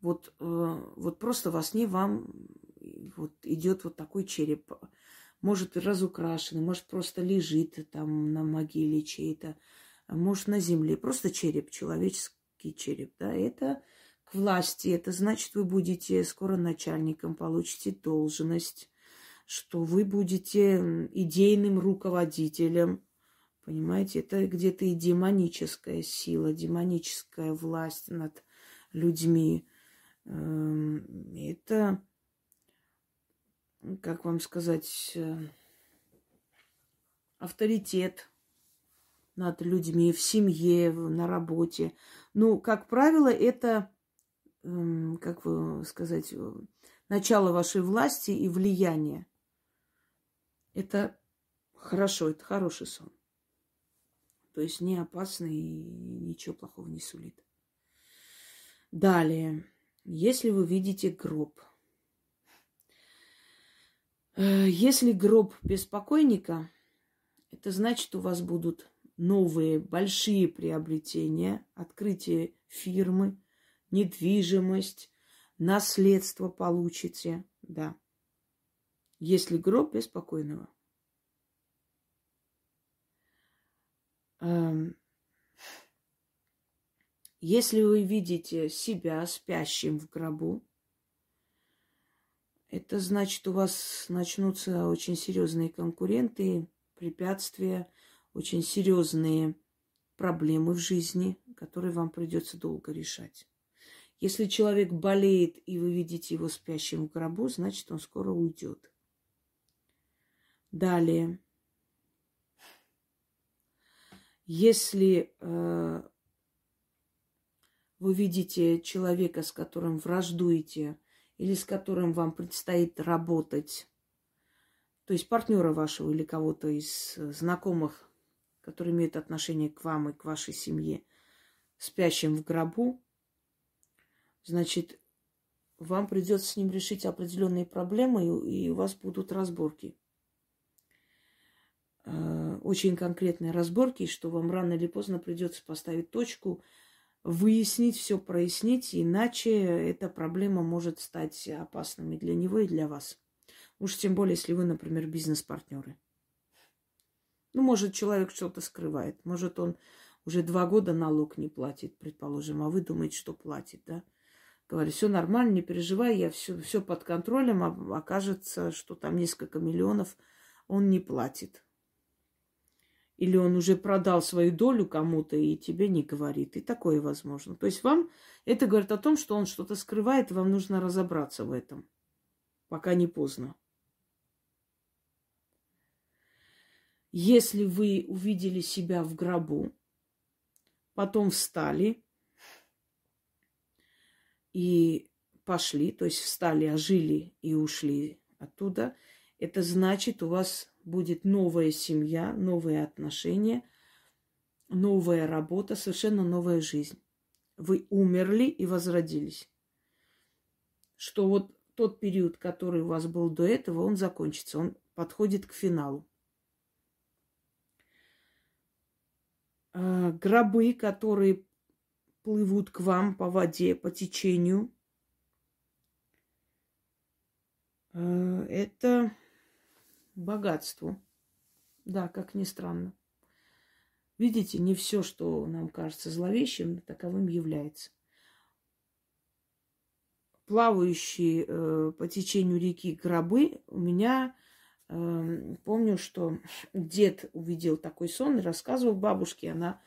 вот, э, вот просто во сне вам вот идет вот такой череп. Может, разукрашенный, может, просто лежит там на могиле чей-то, может, на земле. Просто череп, человеческий череп, да, это к власти. Это значит, вы будете скоро начальником, получите должность, что вы будете идейным руководителем – Понимаете, это где-то и демоническая сила, демоническая власть над людьми. Эм, это, как вам сказать, э, авторитет над людьми в семье, на работе. Ну, как правило, это, эм, как вы сказать, э, начало вашей власти и влияния. Это хорошо, это хороший сон. То есть не опасно и ничего плохого не сулит. Далее, если вы видите гроб. Э, если гроб без покойника, это значит, у вас будут новые большие приобретения, открытие фирмы, недвижимость, наследство получите, да. Если гроб без покойного. Если вы видите себя спящим в гробу, это значит, у вас начнутся очень серьезные конкуренты, препятствия, очень серьезные проблемы в жизни, которые вам придется долго решать. Если человек болеет, и вы видите его спящим в гробу, значит, он скоро уйдет. Далее. Если э, вы видите человека, с которым враждуете, или с которым вам предстоит работать, то есть партнера вашего или кого-то из знакомых, которые имеют отношение к вам и к вашей семье, спящим в гробу, значит, вам придется с ним решить определенные проблемы, и у вас будут разборки. Э, очень конкретные разборки, что вам рано или поздно придется поставить точку, выяснить, все прояснить, иначе эта проблема может стать опасной для него и для вас. Уж тем более, если вы, например, бизнес-партнеры. Ну, может, человек что-то скрывает. Может, он уже два года налог не платит, предположим, а вы думаете, что платит, да? Говорю, все нормально, не переживай, я все, все под контролем, а окажется, что там несколько миллионов он не платит. Или он уже продал свою долю кому-то и тебе не говорит. И такое возможно. То есть вам это говорит о том, что он что-то скрывает, и вам нужно разобраться в этом, пока не поздно. Если вы увидели себя в гробу, потом встали и пошли, то есть встали, ожили и ушли оттуда, это значит, у вас будет новая семья, новые отношения, новая работа, совершенно новая жизнь. Вы умерли и возродились. Что вот тот период, который у вас был до этого, он закончится, он подходит к финалу. А, гробы, которые плывут к вам по воде, по течению, а, это богатству. Да, как ни странно. Видите, не все, что нам кажется зловещим, таковым является. Плавающие э, по течению реки гробы у меня э, помню, что дед увидел такой сон и рассказывал бабушке, она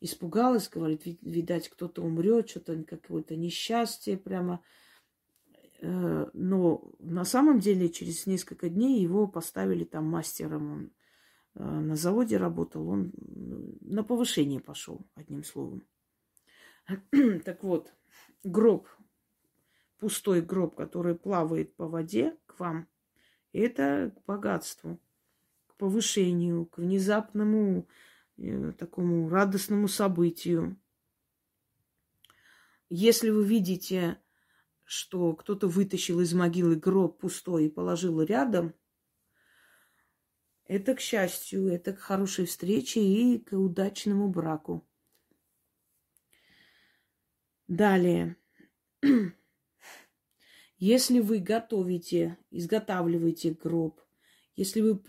испугалась, говорит, видать, кто-то умрет, что-то какое-то несчастье прямо. Но на самом деле через несколько дней его поставили там мастером. Он э, на заводе работал, он на повышение пошел, одним словом. Так вот, гроб, пустой гроб, который плавает по воде к вам, это к богатству, к повышению, к внезапному э, такому радостному событию. Если вы видите что кто-то вытащил из могилы гроб пустой и положил рядом, это к счастью, это к хорошей встрече и к удачному браку. Далее. Если вы готовите, изготавливаете гроб, если вы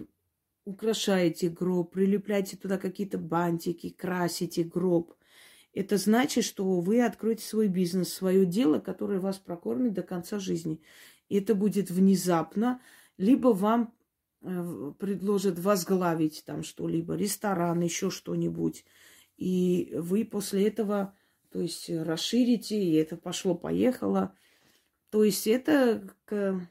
украшаете гроб, прилепляете туда какие-то бантики, красите гроб, это значит, что вы откроете свой бизнес, свое дело, которое вас прокормит до конца жизни. И это будет внезапно, либо вам э, предложат возглавить там что-либо, ресторан, еще что-нибудь. И вы после этого, то есть расширите, и это пошло-поехало. То есть это к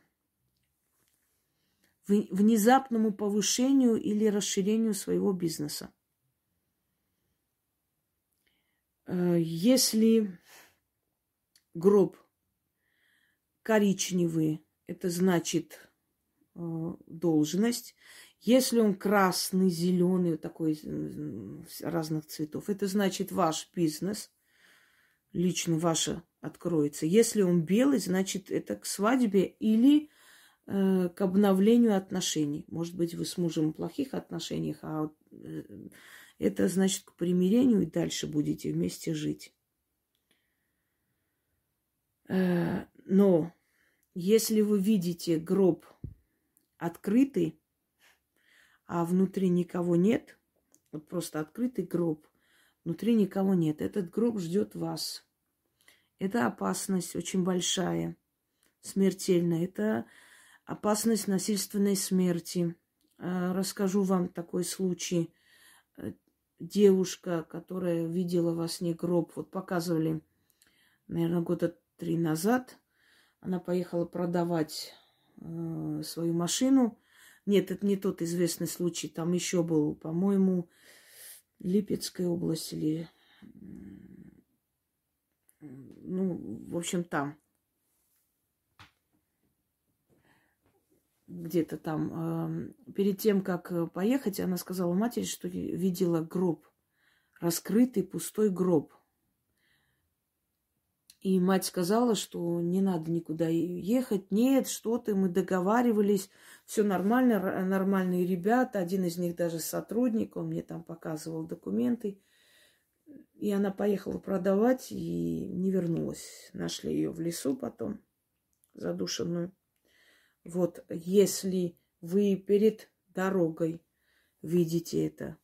внезапному повышению или расширению своего бизнеса. Э, если гроб коричневый, это значит э, должность. Если он красный, зеленый, такой разных цветов, это значит ваш бизнес, лично ваше откроется. Если он белый, значит это к свадьбе или э, к обновлению отношений. Может быть, вы с мужем в плохих отношениях, а э, это значит к примирению и дальше будете вместе жить. Э, но если вы видите гроб открытый, а внутри никого нет, вот просто открытый гроб, внутри никого нет, этот гроб ждет вас. Это опасность очень большая, смертельная. Это опасность насильственной смерти. Э, расскажу вам такой случай. Девушка, которая видела во сне гроб, вот показывали, наверное, года три назад, она поехала продавать э, свою машину. Нет, это не тот известный случай, там еще был, по-моему, Липецкая область или ну, в общем, там. Где-то там. Перед тем, как э, поехать, она сказала матери, что видела гроб. Раскрытый пустой гроб. И мать сказала, что не надо никуда ехать. Нет, что ты, мы договаривались, все нормально, нормальные ребята. Один из них даже сотрудник, он мне там показывал документы. И она поехала продавать и не вернулась. Нашли ее в лесу потом, задушенную. Вот, если вы перед дорогой видите это,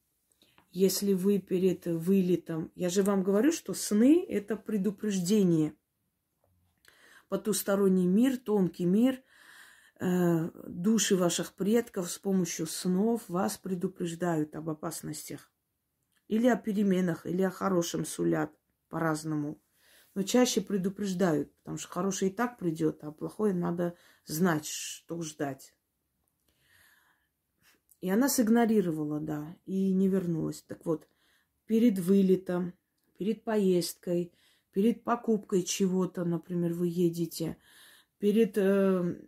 если вы перед вылетом... Я же вам говорю, что сны – это предупреждение. Потусторонний мир, тонкий мир, э, души ваших предков с помощью снов вас предупреждают об опасностях. Или о переменах, или о хорошем сулят по-разному. Но чаще предупреждают, потому что хорошее и так придет, а плохое надо знать, что ждать. И она сигнорировала, да, и не вернулась. Так вот, перед вылетом, перед поездкой, перед покупкой чего-то, например, вы едете, перед, э,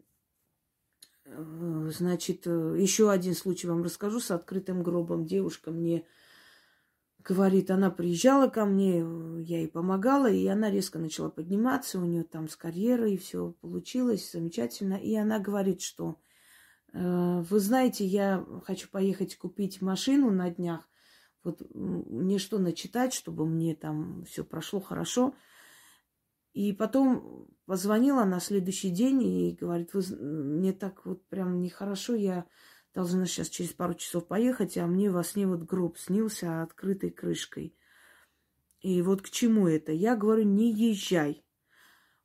э, значит, э, еще один случай вам расскажу с открытым гробом. Девушка мне говорит, она приезжала ко мне, я ей помогала, и она резко начала подниматься, у нее там с карьерой все получилось замечательно. И она говорит, что Э, вы знаете, я хочу поехать купить машину на днях. Вот мне что начитать, чтобы мне там все прошло хорошо. И потом позвонила на следующий день и говорит, вы, мне так вот прям нехорошо, я должна сейчас через пару часов поехать, а мне во сне вот гроб снился открытой крышкой. И вот к чему это? Я говорю, не езжай.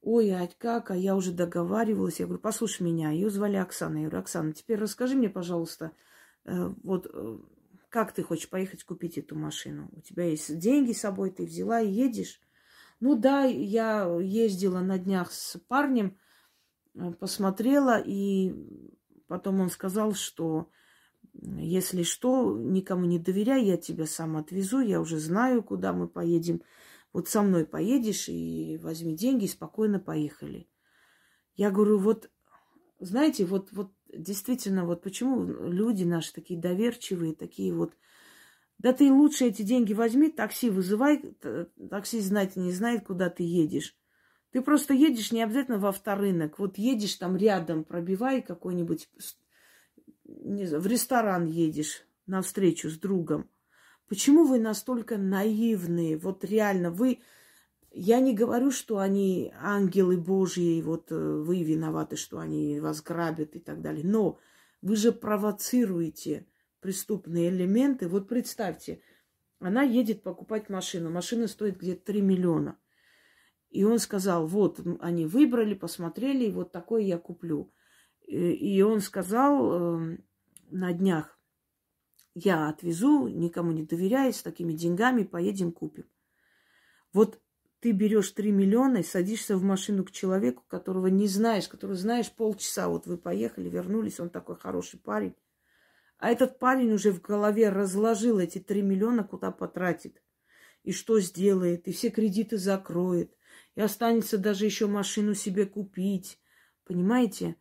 Ой, а как? А я уже договаривалась. Я говорю, послушай меня. Ее звали Оксана. Я говорю, Оксана, теперь расскажи мне, пожалуйста, э, вот э, как ты хочешь поехать купить эту машину? У тебя есть деньги с собой, ты взяла и едешь? Ну да, я ездила на днях с парнем, э, посмотрела, и потом он сказал, что если что, никому не доверяй, я тебя сам отвезу, я уже знаю, куда мы поедем. Вот со мной поедешь и возьми деньги, и спокойно поехали. Я говорю, вот, знаете, вот, вот действительно, вот почему люди наши такие доверчивые, такие вот, да ты лучше эти деньги возьми, такси вызывай, такси знать не знает, куда ты едешь. Ты просто едешь не обязательно во авторынок. Вот едешь там рядом, пробивай какой-нибудь, не знаю, в ресторан едешь на встречу с другом. Почему вы настолько наивные? Вот реально, вы... Я не говорю, что они ангелы Божьи, вот э, вы виноваты, что они вас грабят и так далее. Но вы же провоцируете преступные элементы. Вот представьте, она едет покупать машину. Машина стоит где-то 3 миллиона. И он сказал, вот, они выбрали, посмотрели, и вот такой я куплю. И он сказал эм, на днях, я отвезу, никому не доверяю, с такими деньгами поедем купим. Вот ты берешь 3 миллиона и садишься в машину к человеку, которого не знаешь, которого знаешь полчаса. Вот вы поехали, вернулись, он такой хороший парень. А этот парень уже в голове разложил эти 3 миллиона, куда потратит. И что сделает, и все кредиты закроет. И останется даже еще машину себе купить. Понимаете?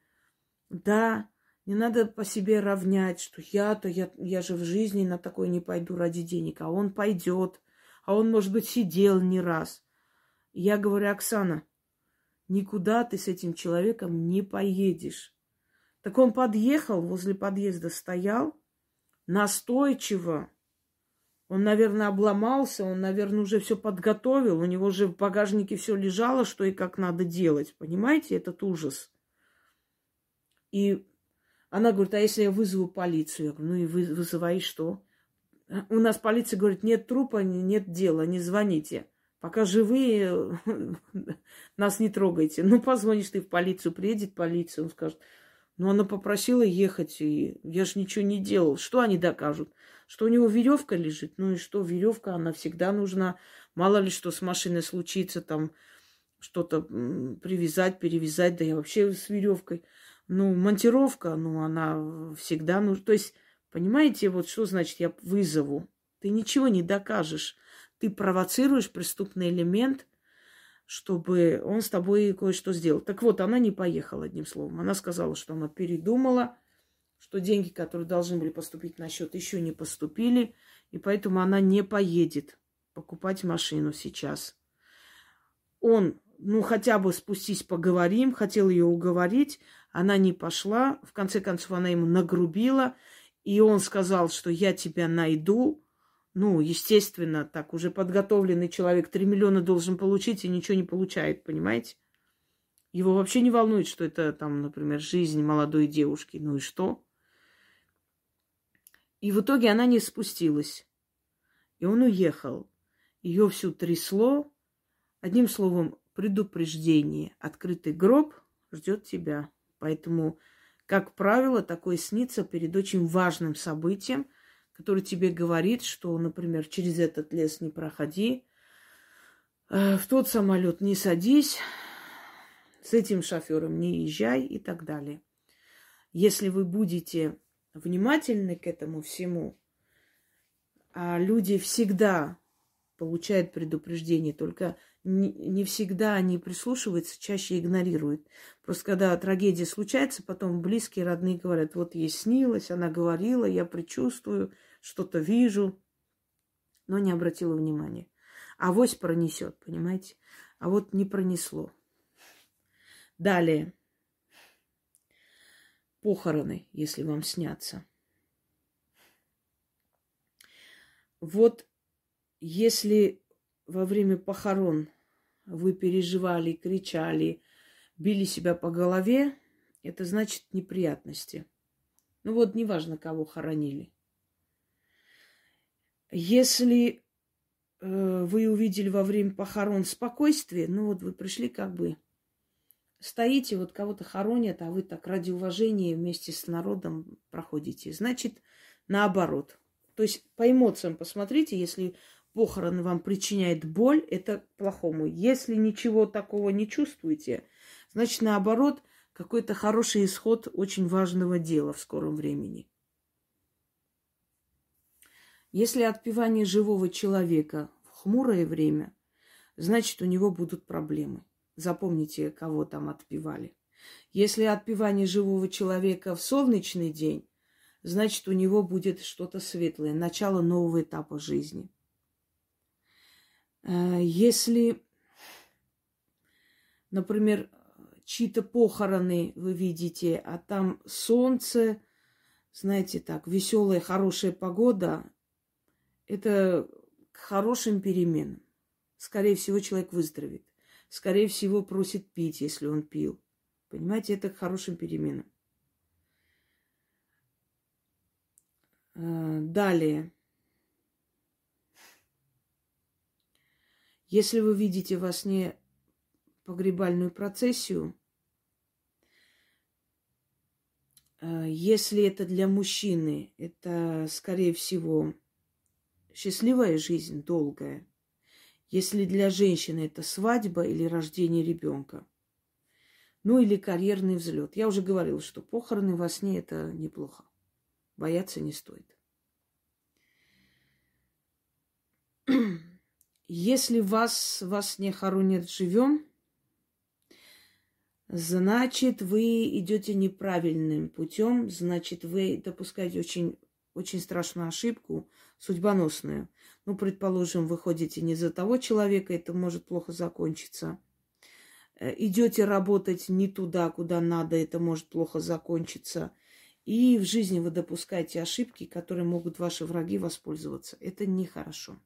Да, не надо по себе равнять, что я-то, я, я же в жизни на такое не пойду ради денег, а он пойдет, а он, может быть, сидел не раз. Я говорю, Оксана, никуда ты с этим человеком не поедешь. Так он подъехал, возле подъезда стоял, настойчиво. Он, наверное, обломался, он, наверное, уже все подготовил, у него же в багажнике все лежало, что и как надо делать. Понимаете, этот ужас. И она говорит, а если я вызову полицию? Я говорю, ну и вы, вызывай что? У нас полиция говорит, нет трупа, нет дела, не звоните. Пока живые, нас не трогайте. Ну, позвонишь ты в полицию, приедет полиция, он скажет, ну, она попросила ехать, и я же ничего не делал. Что они докажут? Что у него веревка лежит? Ну и что, веревка, она всегда нужна. Мало ли что с машиной случится, там что-то привязать, перевязать, да я вообще с веревкой. Ну, монтировка, ну, она всегда нужна. То есть, понимаете, вот что значит я вызову? Ты ничего не докажешь. Ты провоцируешь преступный элемент, чтобы он с тобой кое-что сделал. Так вот, она не поехала, одним словом. Она сказала, что она передумала, что деньги, которые должны были поступить на счет, еще не поступили, и поэтому она не поедет покупать машину сейчас. Он, ну, хотя бы спустись поговорим, хотел ее уговорить, она не пошла. В конце концов, она ему нагрубила, и он сказал, что я тебя найду. Ну, естественно, так уже подготовленный человек 3 миллиона должен получить и ничего не получает, понимаете? Его вообще не волнует, что это там, например, жизнь молодой девушки. Ну и что? И в итоге она не спустилась. И он уехал. Ее всю трясло. Одним словом, предупреждение. Открытый гроб ждет тебя. Поэтому, как правило, такое снится перед очень важным событием, который тебе говорит, что, например, через этот лес не проходи, э, в тот самолет не садись, с этим шофером не езжай и так далее. Если вы будете внимательны к этому всему, а люди всегда получают предупреждение, только не, всегда они прислушиваются, чаще игнорируют. Просто когда трагедия случается, потом близкие, родные говорят, вот ей снилось, она говорила, я предчувствую, что-то вижу, но не обратила внимания. А вось пронесет, понимаете? А вот не пронесло. Далее. Похороны, если вам снятся. Вот если во время похорон вы переживали, кричали, били себя по голове, это значит неприятности. Ну вот, неважно, кого хоронили. Если э, вы увидели во время похорон спокойствие, ну вот вы пришли как бы, стоите, вот кого-то хоронят, а вы так ради уважения вместе с народом проходите. Значит, наоборот. То есть по эмоциям посмотрите, если похороны вам причиняет боль, это плохому. Если ничего такого не чувствуете, значит, наоборот, какой-то хороший исход очень важного дела в скором времени. Если отпевание живого человека в хмурое время, значит, у него будут проблемы. Запомните, кого там отпевали. Если отпевание живого человека в солнечный день, значит, у него будет что-то светлое, начало нового этапа жизни – Э, если, например, чьи-то похороны вы видите, а там солнце, знаете так, веселая, хорошая погода, это к хорошим переменам. Скорее всего, человек выздоровеет. Скорее всего, просит пить, если он пил. Понимаете, это к хорошим переменам. Э, далее. Если вы видите во сне погребальную процессию, э, если это для мужчины, это, скорее всего, счастливая жизнь, долгая. Если для женщины это свадьба или рождение ребенка. Ну или карьерный взлет. Я уже говорила, что похороны во сне это неплохо. Бояться не стоит. Если вас, вас не хоронят живем, значит, вы идете неправильным путем, значит, вы допускаете очень, очень страшную ошибку, судьбоносную. Ну, предположим, вы ходите не за того человека, это может плохо закончиться. Э, идете работать не туда, куда надо, это может плохо закончиться. И в жизни вы допускаете ошибки, которые могут ваши враги воспользоваться. Это нехорошо.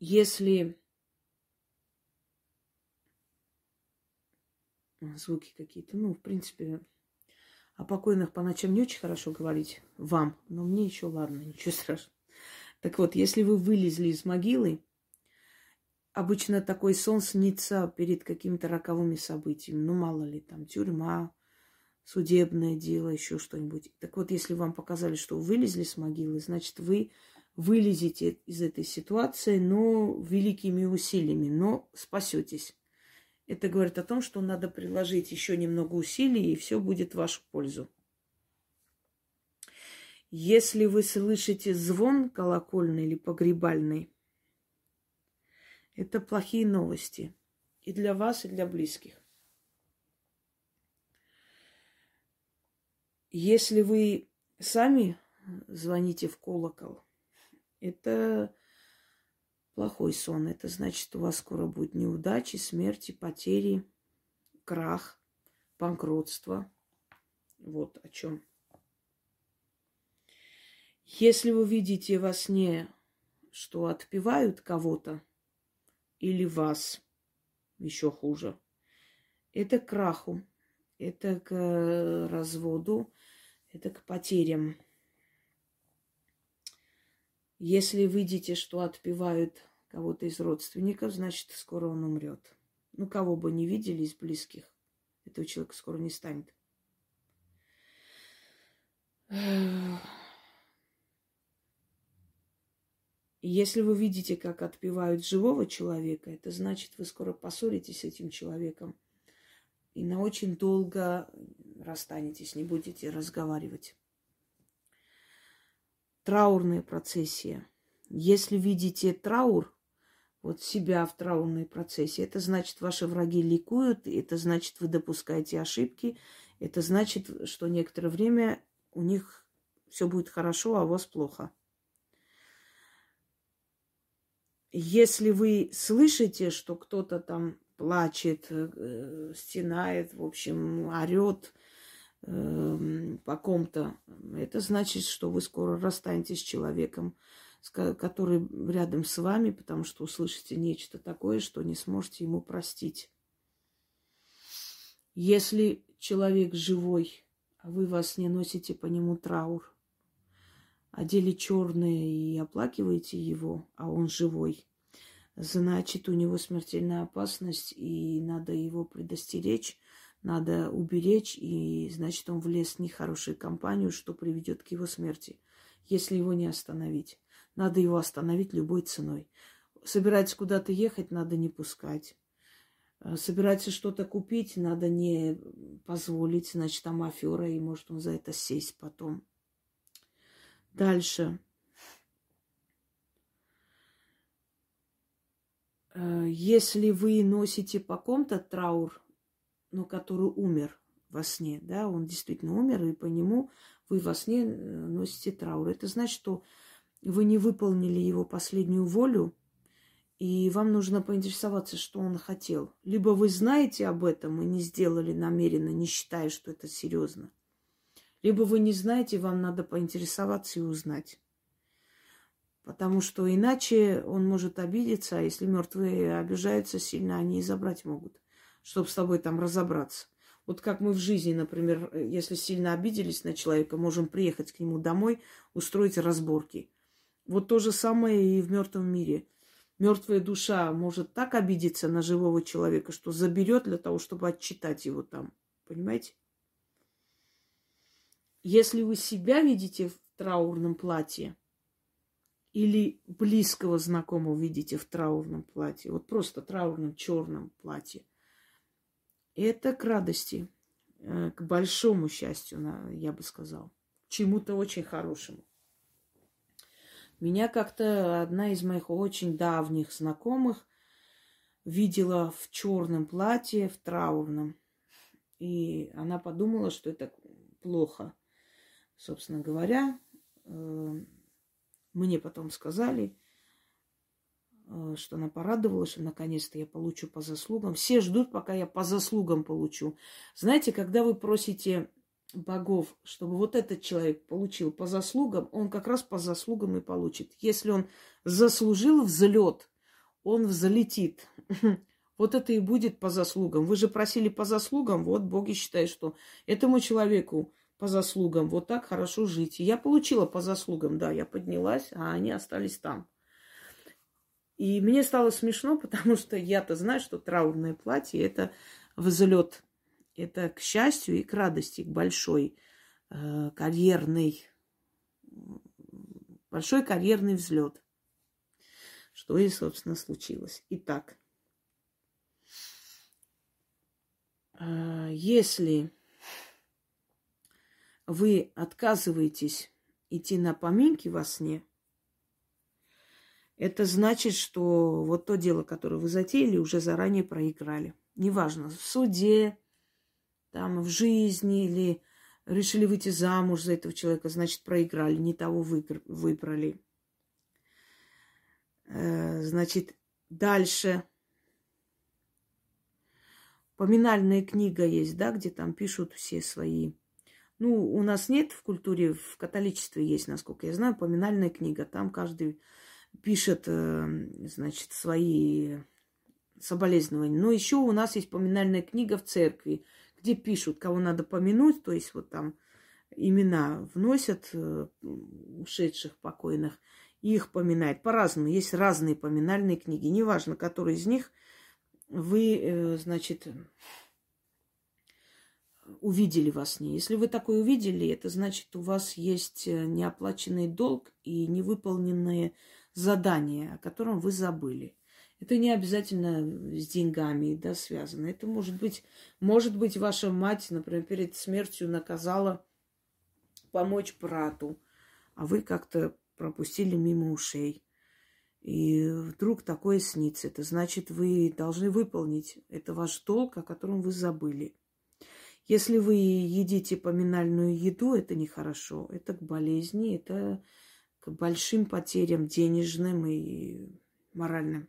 Если звуки какие-то, ну, в принципе, о покойных по ночам не очень хорошо говорить вам, но мне еще ладно, ничего страшного. Так вот, если вы вылезли из могилы, обычно такой сон снится перед какими-то роковыми событиями. Ну, мало ли, там, тюрьма, судебное дело, еще что-нибудь. Так вот, если вам показали, что вылезли с могилы, значит, вы вылезете из этой ситуации, но великими усилиями, но спасетесь. Это говорит о том, что надо приложить еще немного усилий, и все будет в вашу пользу. Если вы слышите звон колокольный или погребальный, это плохие новости и для вас, и для близких. Если вы сами звоните в колокол, это плохой сон. Это значит, у вас скоро будет неудачи, смерти, потери, крах, банкротство. Вот о чем. Если вы видите во сне, что отпевают кого-то или вас, еще хуже, это к краху, это к разводу, это к потерям. Если видите, что отпевают кого-то из родственников, значит, скоро он умрет. Ну, кого бы не видели из близких, этого человека скоро не станет. Если вы видите, как отпевают живого человека, это значит, вы скоро поссоритесь с этим человеком и на очень долго расстанетесь, не будете разговаривать. Траурная процессия. Если видите траур, вот себя в траурной процессе, это значит, ваши враги ликуют, это значит, вы допускаете ошибки, это значит, что некоторое время у них все будет хорошо, а у вас плохо. Если вы слышите, что кто-то там плачет, э, стенает, в общем, орет по ком-то. Это значит, что вы скоро расстанетесь с человеком, который рядом с вами, потому что услышите нечто такое, что не сможете ему простить. Если человек живой, а вы вас не носите по нему траур, одели черное и оплакиваете его, а он живой – значит, у него смертельная опасность, и надо его предостеречь, надо уберечь, и значит, он влез в нехорошую компанию, что приведет к его смерти, если его не остановить. Надо его остановить любой ценой. Собирается куда-то ехать, надо не пускать. Э, собирается что-то купить, надо не позволить, значит, там афера, и может он за это сесть потом. Дальше. Э, если вы носите по ком-то траур, но который умер во сне, да, он действительно умер, и по нему вы во сне э, носите траур. Это значит, что вы не выполнили его последнюю волю, и вам нужно поинтересоваться, что он хотел. Либо вы знаете об этом и не сделали намеренно, не считая, что это серьезно. Либо вы не знаете, вам надо поинтересоваться и узнать. Потому что иначе он может обидеться, а если мертвые обижаются сильно, они и забрать могут, чтобы с тобой там разобраться. Вот как мы в жизни, например, если сильно обиделись на человека, можем приехать к нему домой, устроить разборки. Вот то же самое и в мертвом мире. Мертвая душа может так обидеться на живого человека, что заберет для того, чтобы отчитать его там. Понимаете? Если вы себя видите в траурном платье, или близкого знакомого видите в траурном платье, вот просто траурном черном платье, это к радости, э, к большому счастью, я бы сказал, к чему-то очень хорошему. Меня как-то одна из моих очень давних знакомых видела в черном платье, в траурном. И она подумала, что это плохо. Собственно говоря, э, мне потом сказали, что она порадовалась, что наконец-то я получу по заслугам. Все ждут, пока я по заслугам получу. Знаете, когда вы просите богов, чтобы вот этот человек получил по заслугам, он как раз по заслугам и получит. Если он заслужил взлет, он взлетит. Вот это и будет по заслугам. Вы же просили по заслугам, вот боги считают, что этому человеку по заслугам. Вот так хорошо жить. Я получила по заслугам, да, я поднялась, а они остались там. И мне стало смешно, потому что я-то знаю, что траурное платье – это взлет. Это к счастью и к радости, к большой э, карьерной, большой карьерный взлет. Что и, собственно, случилось. Итак, э, если вы отказываетесь идти на поминки во сне, это значит, что вот то дело, которое вы затеяли, уже заранее проиграли. Неважно, в суде, там, в жизни или решили выйти замуж за этого человека, значит, проиграли, не того выбрали. Э, значит, дальше. Поминальная книга есть, да, где там пишут все свои. Ну, у нас нет в культуре, в католичестве есть, насколько я знаю, поминальная книга. Там каждый пишет, э, значит, свои соболезнования. Но еще у нас есть поминальная книга в церкви, где пишут, кого надо помянуть, то есть вот там имена вносят э, ушедших покойных и их поминают по-разному. Есть разные поминальные книги, неважно, который из них вы, э, значит, увидели во сне. Если вы такое увидели, это значит, у вас есть э, неоплаченный долг и невыполненные задания, о котором вы забыли. Это не обязательно с деньгами да, связано. Это может быть, может быть, ваша мать, например, перед смертью наказала помочь брату, а вы как-то пропустили мимо ушей. И вдруг такое снится. Это значит, вы должны выполнить. Это ваш долг, о котором вы забыли. Если вы едите поминальную еду, это нехорошо. Это к болезни, это к большим потерям денежным и моральным.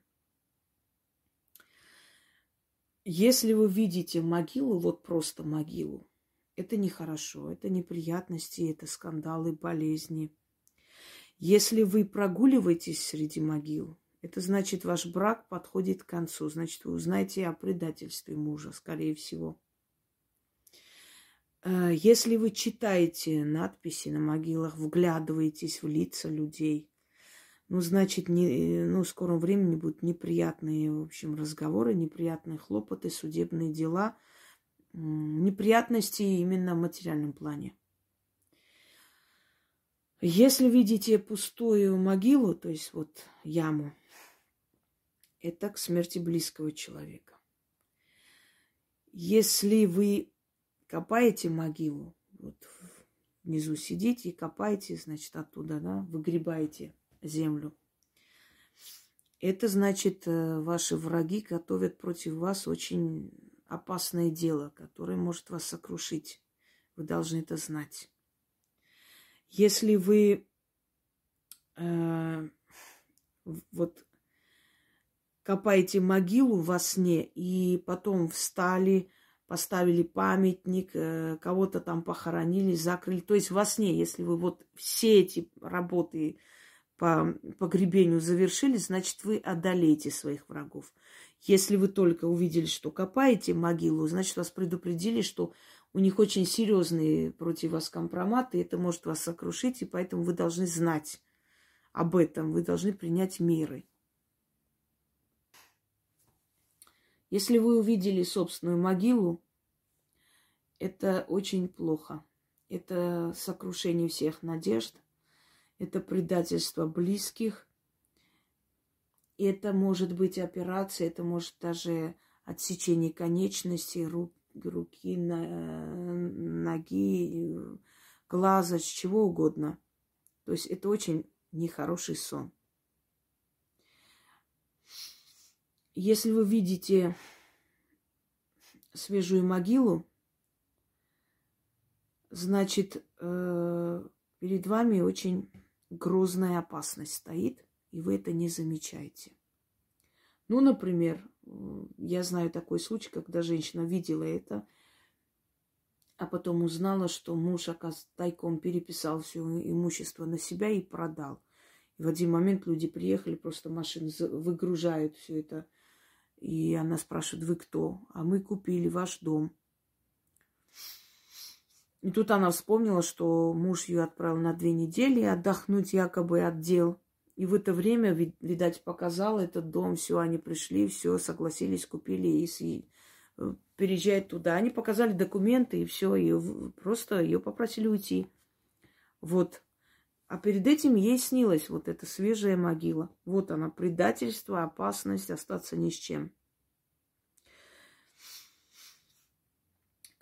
Если вы видите могилу, вот просто могилу, это нехорошо, это неприятности, это скандалы, болезни. Если вы прогуливаетесь среди могил, это значит, ваш брак подходит к концу, значит, вы узнаете о предательстве мужа, скорее всего. Э, если вы читаете надписи на могилах, вглядываетесь в лица людей, ну, значит, не, ну, в скором времени будут неприятные, в общем, разговоры, неприятные хлопоты, судебные дела, неприятности именно в материальном плане. Если видите пустую могилу, то есть вот яму, это к смерти близкого человека. Если вы копаете могилу, вот внизу сидите и копаете, значит, оттуда, да, выгребаете – землю. Это значит, э, ваши враги готовят против вас очень опасное дело, которое может вас сокрушить. Вы должны это знать. Если вы э, вот копаете могилу во сне и потом встали, поставили памятник, э, кого-то там похоронили, закрыли. То есть во сне, если вы вот все эти работы по погребению завершили, значит, вы одолеете своих врагов. Если вы только увидели, что копаете могилу, значит, вас предупредили, что у них очень серьезные против вас компроматы, это может вас сокрушить, и поэтому вы должны знать об этом, вы должны принять меры. Если вы увидели собственную могилу, это очень плохо. Это сокрушение всех надежд, это предательство близких, это может быть операция, это может даже отсечение конечностей, рук, руки, ноги, глаза, чего угодно. То есть это очень нехороший сон. Если вы видите свежую могилу, значит, э, перед вами очень грозная опасность стоит, и вы это не замечаете. Ну, например, я знаю такой случай, когда женщина видела это, а потом узнала, что муж, оказывается, тайком переписал все имущество на себя и продал. И в один момент люди приехали, просто машины выгружают все это. И она спрашивает, вы кто? А мы купили ваш дом. И тут она вспомнила, что муж ее отправил на две недели отдохнуть якобы от дел. И в это время, видать, показал этот дом, все, они пришли, все, согласились, купили и э, переезжать туда. Они показали документы и все, и просто ее попросили уйти. Вот. А перед этим ей снилась вот эта свежая могила. Вот она, предательство, опасность остаться ни с чем.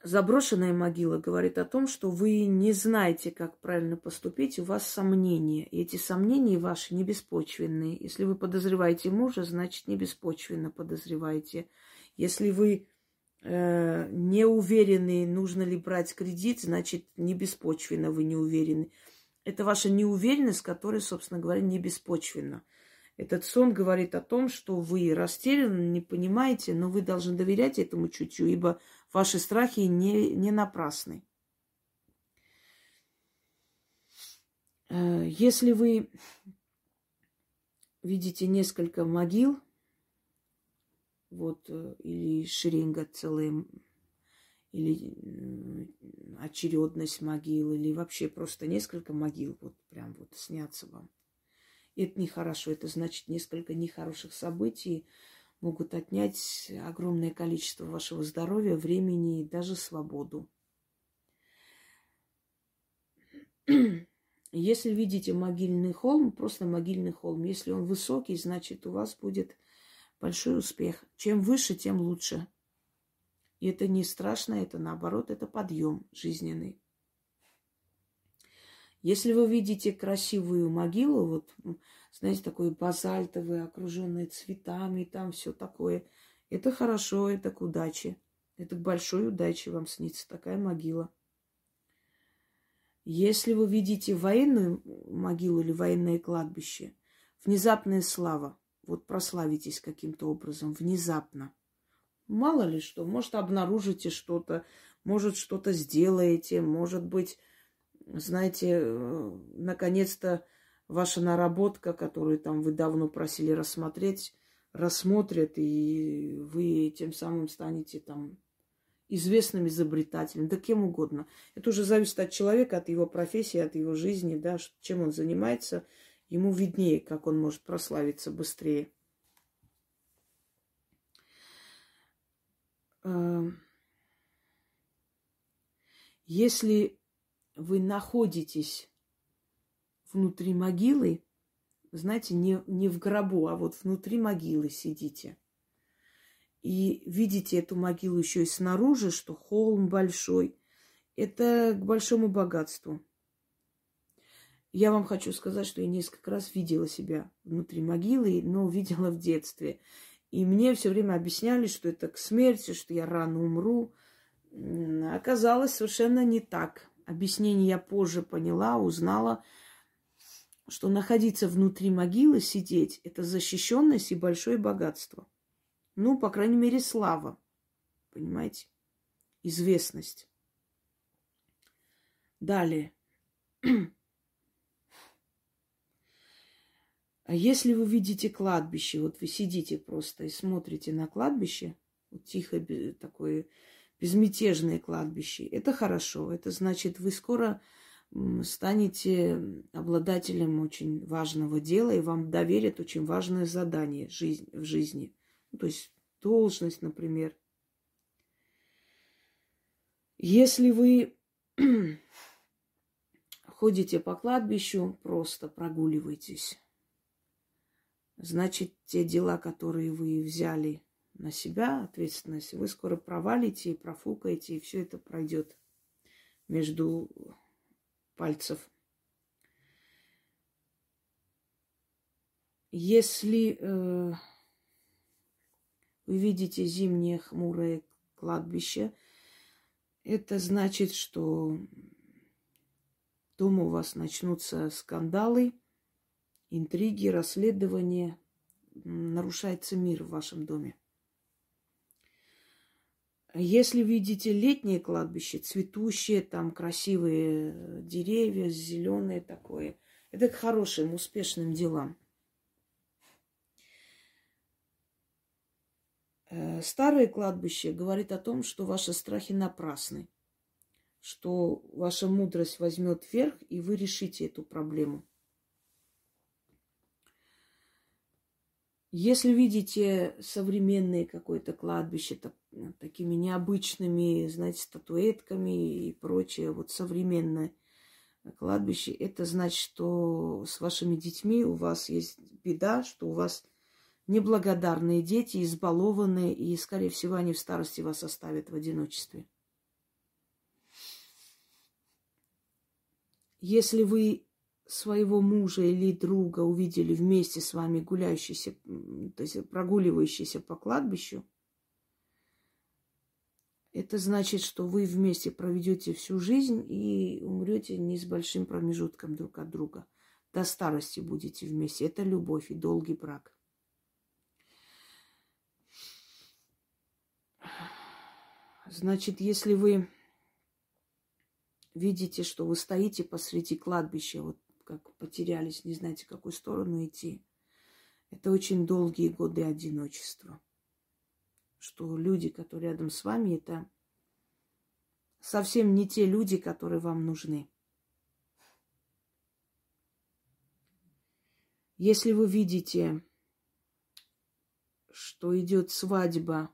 Заброшенная могила говорит о том, что вы не знаете, как правильно поступить, у вас сомнения. И эти сомнения ваши не беспочвенные. Если вы подозреваете мужа, значит, не беспочвенно подозреваете. Если вы э, не уверены, нужно ли брать кредит, значит, не беспочвенно вы не уверены. Это ваша неуверенность, которая, собственно говоря, не беспочвенна. Этот сон говорит о том, что вы растеряны, не понимаете, но вы должны доверять этому чутью, ибо ваши страхи не, не напрасны. Э, если вы видите несколько могил, вот, э, или шеренга целая, или очередность могил, или вообще просто несколько могил, вот прям вот снятся вам – и это нехорошо. Это значит, несколько нехороших событий могут отнять огромное количество вашего здоровья, времени и даже свободу. Если видите могильный холм, просто могильный холм. Если он высокий, значит, у вас будет большой успех. Чем выше, тем лучше. И это не страшно, это наоборот, это подъем жизненный. Если вы видите красивую могилу, вот, знаете, такой базальтовый, окруженный цветами, там все такое, это хорошо, это к удаче. Это к большой удаче вам снится такая могила. Если вы видите военную могилу или военное кладбище, внезапная слава, вот прославитесь каким-то образом, внезапно. Мало ли что, может, обнаружите что-то, может, что-то сделаете, может быть, знаете, э, наконец-то ваша наработка, которую там вы давно просили рассмотреть, рассмотрят, и вы тем самым станете там известным изобретателем, да кем угодно. Это уже зависит от человека, от его профессии, от его жизни, да, чем он занимается. Ему виднее, как он может прославиться быстрее. Если вы находитесь внутри могилы, знаете, не, не в гробу, а вот внутри могилы сидите. И видите эту могилу еще и снаружи, что холм большой. Это к большому богатству. Я вам хочу сказать, что я несколько раз видела себя внутри могилы, но видела в детстве. И мне все время объясняли, что это к смерти, что я рано умру. Оказалось совершенно не так объяснение я позже поняла, узнала, что находиться внутри могилы, сидеть, это защищенность и большое богатство. Ну, по крайней мере, слава. Понимаете? Известность. Далее. А если вы видите кладбище, вот вы сидите просто и смотрите на кладбище, вот тихо такое безмятежное кладбище. Это хорошо. Это значит, вы скоро станете обладателем очень важного дела, и вам доверят очень важное задание в жизни. Ну, то есть должность, например. Если вы ходите по кладбищу, просто прогуливаетесь, значит, те дела, которые вы взяли на себя ответственность, вы скоро провалите и профукаете, и все это пройдет между пальцев. Если э, вы видите зимнее хмурое кладбище, это значит, что дома у вас начнутся скандалы, интриги, расследования, нарушается мир в вашем доме. Если видите летнее кладбище, цветущие, там красивые э, деревья, зеленые такое, это к хорошим, успешным делам. Э, старое кладбище говорит о том, что ваши страхи напрасны, что ваша мудрость возьмет верх, и вы решите эту проблему. Если видите современные какое-то кладбище так, такими необычными, знаете, статуэтками и прочее, вот современное кладбище, это значит, что с вашими детьми у вас есть беда, что у вас неблагодарные дети, избалованные, и, скорее всего, они в старости вас оставят в одиночестве. Если вы своего мужа или друга увидели вместе с вами гуляющийся, то есть прогуливающийся по кладбищу, это значит, что вы вместе проведете всю жизнь и умрете не с большим промежутком друг от друга. До старости будете вместе. Это любовь и долгий брак. Значит, если вы видите, что вы стоите посреди кладбища, вот как потерялись, не знаете, в какую сторону идти, это очень долгие годы одиночества. Что люди, которые рядом с вами, это совсем не те люди, которые вам нужны. Если вы видите, что идет свадьба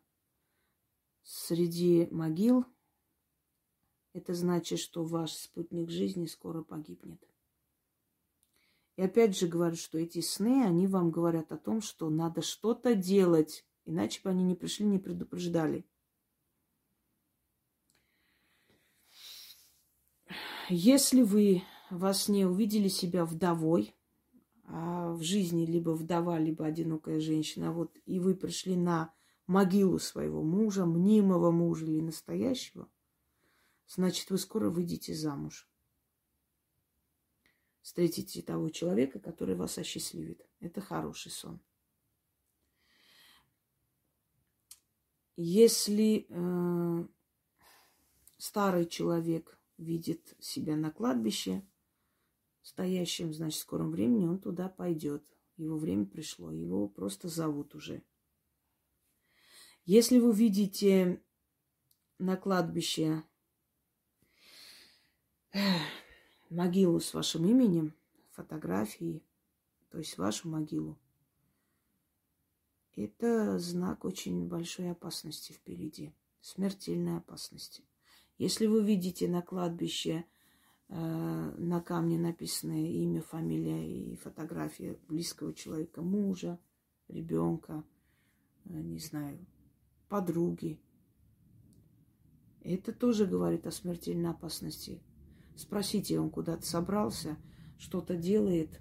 среди могил, это значит, что ваш спутник жизни скоро погибнет. И опять же говорю, что эти сны, они вам говорят о том, что надо что-то делать, иначе бы они не пришли, не предупреждали. Если вы во сне увидели себя вдовой, а в жизни либо вдова, либо одинокая женщина, вот и вы пришли на могилу своего мужа, мнимого мужа или настоящего, значит, вы скоро выйдете замуж. Встретите того человека, который вас осчастливит. Это хороший сон. Если э, старый человек видит себя на кладбище стоящим, значит, в скором времени он туда пойдет. Его время пришло, его просто зовут уже. Если вы видите на кладбище могилу с вашим именем, фотографии, то есть вашу могилу, это знак очень большой опасности впереди, смертельной опасности. Если вы видите на кладбище э, на камне написанное имя, фамилия и фотография близкого человека, мужа, ребенка, э, не знаю, подруги, это тоже говорит о смертельной опасности. Спросите, он куда-то собрался, что-то делает.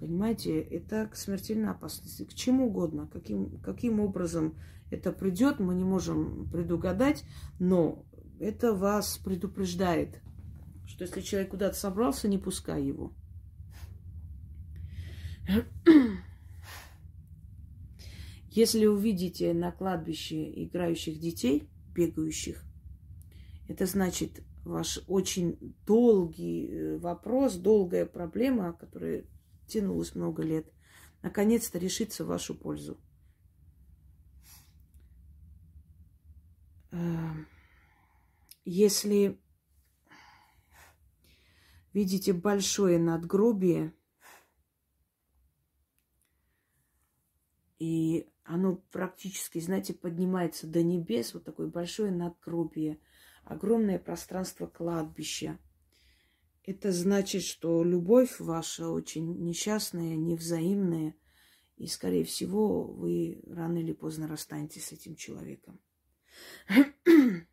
Понимаете, это к смертельной опасности. К чему угодно, каким, каким образом это придет, мы не можем предугадать, но это вас предупреждает, что если человек куда-то собрался, не пускай его. Если увидите на кладбище играющих детей, бегающих, это значит ваш очень долгий э, вопрос, долгая проблема, которая тянулась много лет, наконец-то решится в вашу пользу. Эм, если видите большое надгробие, и оно практически, знаете, поднимается до небес, вот такое большое надгробие, огромное пространство кладбища. Это значит, что любовь ваша очень несчастная, невзаимная, и, скорее всего, вы рано или поздно расстанетесь с этим человеком.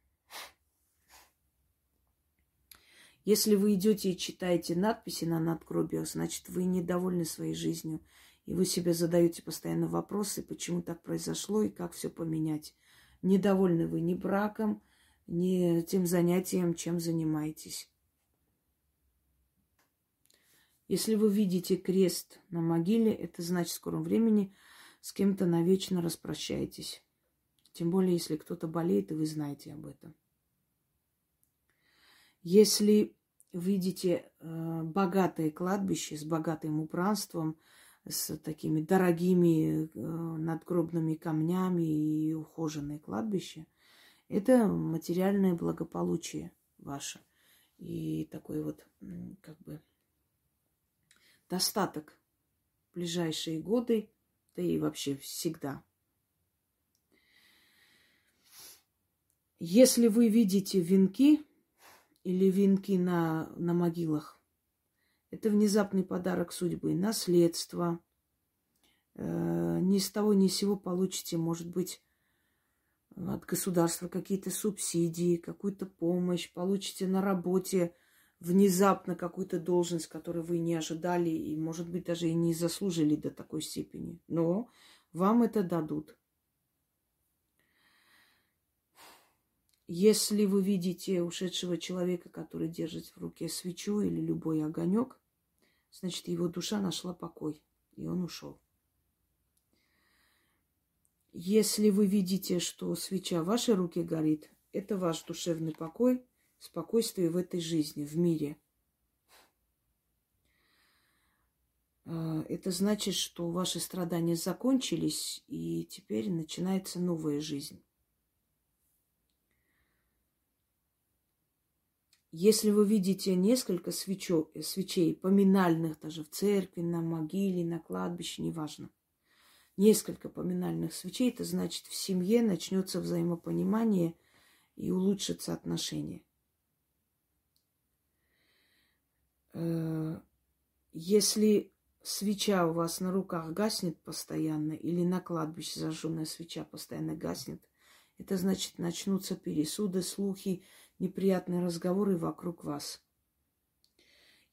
Если вы идете и читаете надписи на надгробиях, значит, вы недовольны своей жизнью. И вы себе задаете постоянно вопросы, почему так произошло и как все поменять. Недовольны вы ни браком, ни тем занятием, чем занимаетесь. Если вы видите крест на могиле, это значит, в скором времени с кем-то навечно распрощаетесь. Тем более, если кто-то болеет, и вы знаете об этом. Если видите э, богатое кладбище с богатым убранством, с такими дорогими э, надгробными камнями и ухоженное кладбище, это материальное благополучие ваше. И такой вот, как бы, достаток в ближайшие годы, да и вообще всегда. Если вы видите венки, или венки на, на могилах. Это внезапный подарок судьбы, наследство. Э, ни с того ни с сего получите, может быть, от государства какие-то субсидии, какую-то помощь, получите на работе внезапно какую-то должность, которую вы не ожидали и, может быть, даже и не заслужили до такой степени. Но вам это дадут. Если вы видите ушедшего человека, который держит в руке свечу или любой огонек, значит, его душа нашла покой, и он ушел. Если вы видите, что свеча в вашей руке горит, это ваш душевный покой, спокойствие в этой жизни, в мире. А, это значит, что ваши страдания закончились, и теперь начинается новая жизнь. Если вы видите несколько свечо, свечей, поминальных даже в церкви, на могиле, на кладбище, неважно, несколько поминальных свечей, это значит, в семье начнется взаимопонимание и улучшатся отношения. Э, если свеча у вас на руках гаснет постоянно, или на кладбище зажженная свеча постоянно гаснет, это значит, начнутся пересуды, слухи, неприятные разговоры вокруг вас.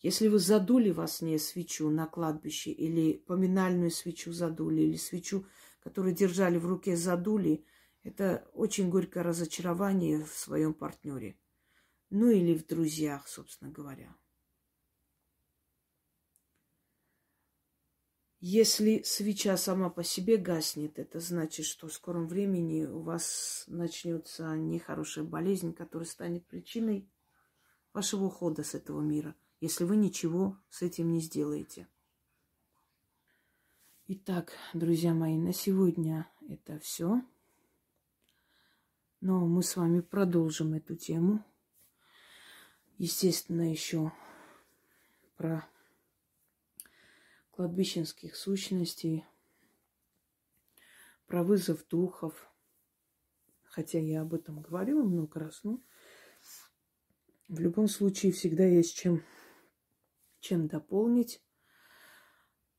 Если вы задули во сне свечу на кладбище, или поминальную свечу задули, или свечу, которую держали в руке, задули, это очень горькое разочарование в своем партнере. Ну или в друзьях, собственно говоря. Если свеча сама по себе гаснет, это значит, что в скором времени у вас начнется нехорошая болезнь, которая станет причиной вашего ухода с этого мира, если вы ничего с этим не сделаете. Итак, друзья мои, на сегодня это все. Но мы с вами продолжим эту тему. Естественно, еще про кладбищенских сущностей, про вызов духов. Хотя я об этом говорила много раз, но в любом случае всегда есть чем, чем дополнить,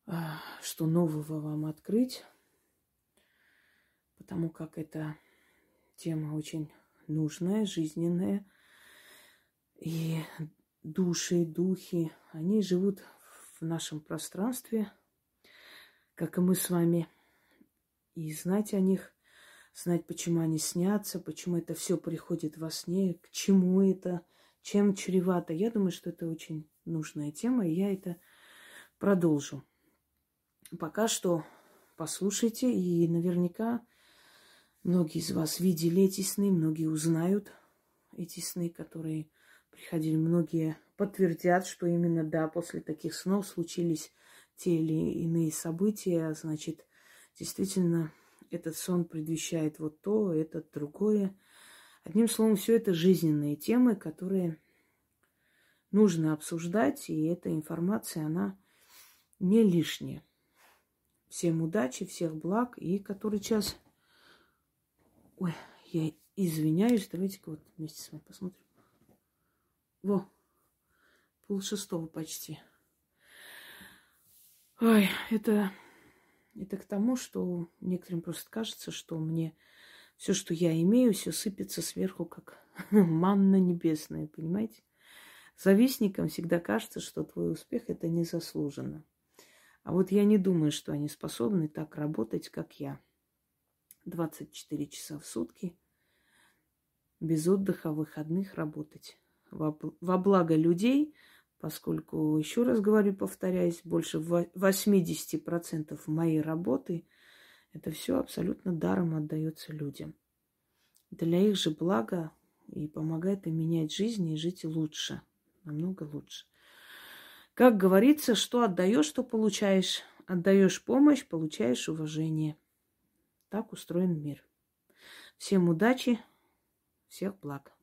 а, что нового вам открыть, потому как эта тема очень нужная, жизненная. И души, духи, они живут в нашем пространстве, как и мы с вами, и знать о них, знать, почему они снятся, почему это все приходит во сне, к чему это, чем чревато. Я думаю, что это очень нужная тема, и я это продолжу. Пока что послушайте, и наверняка многие из вас видели эти сны, многие узнают эти сны, которые приходили, многие подтвердят, что именно да, после таких снов случились те или иные события, значит, действительно этот сон предвещает вот то, этот другое. Одним словом, все это жизненные темы, которые нужно обсуждать, и эта информация, она не лишняя. Всем удачи, всех благ, и который час... Ой, я извиняюсь, давайте-ка вот вместе с вами посмотрим. Во, Пол шестого почти. Ой, это, это к тому, что некоторым просто кажется, что мне все, что я имею, все сыпется сверху, как манна небесная, понимаете? Завистникам всегда кажется, что твой успех это незаслуженно. А вот я не думаю, что они способны так работать, как я. 24 часа в сутки, без отдыха, выходных работать. Во, благо людей, поскольку, еще раз говорю, повторяюсь, больше 80% моей работы это все абсолютно даром отдается людям. Для их же блага и помогает им менять жизнь и жить лучше, намного лучше. Как говорится, что отдаешь, что получаешь. Отдаешь помощь, получаешь уважение. Так устроен мир. Всем удачи, всех благ.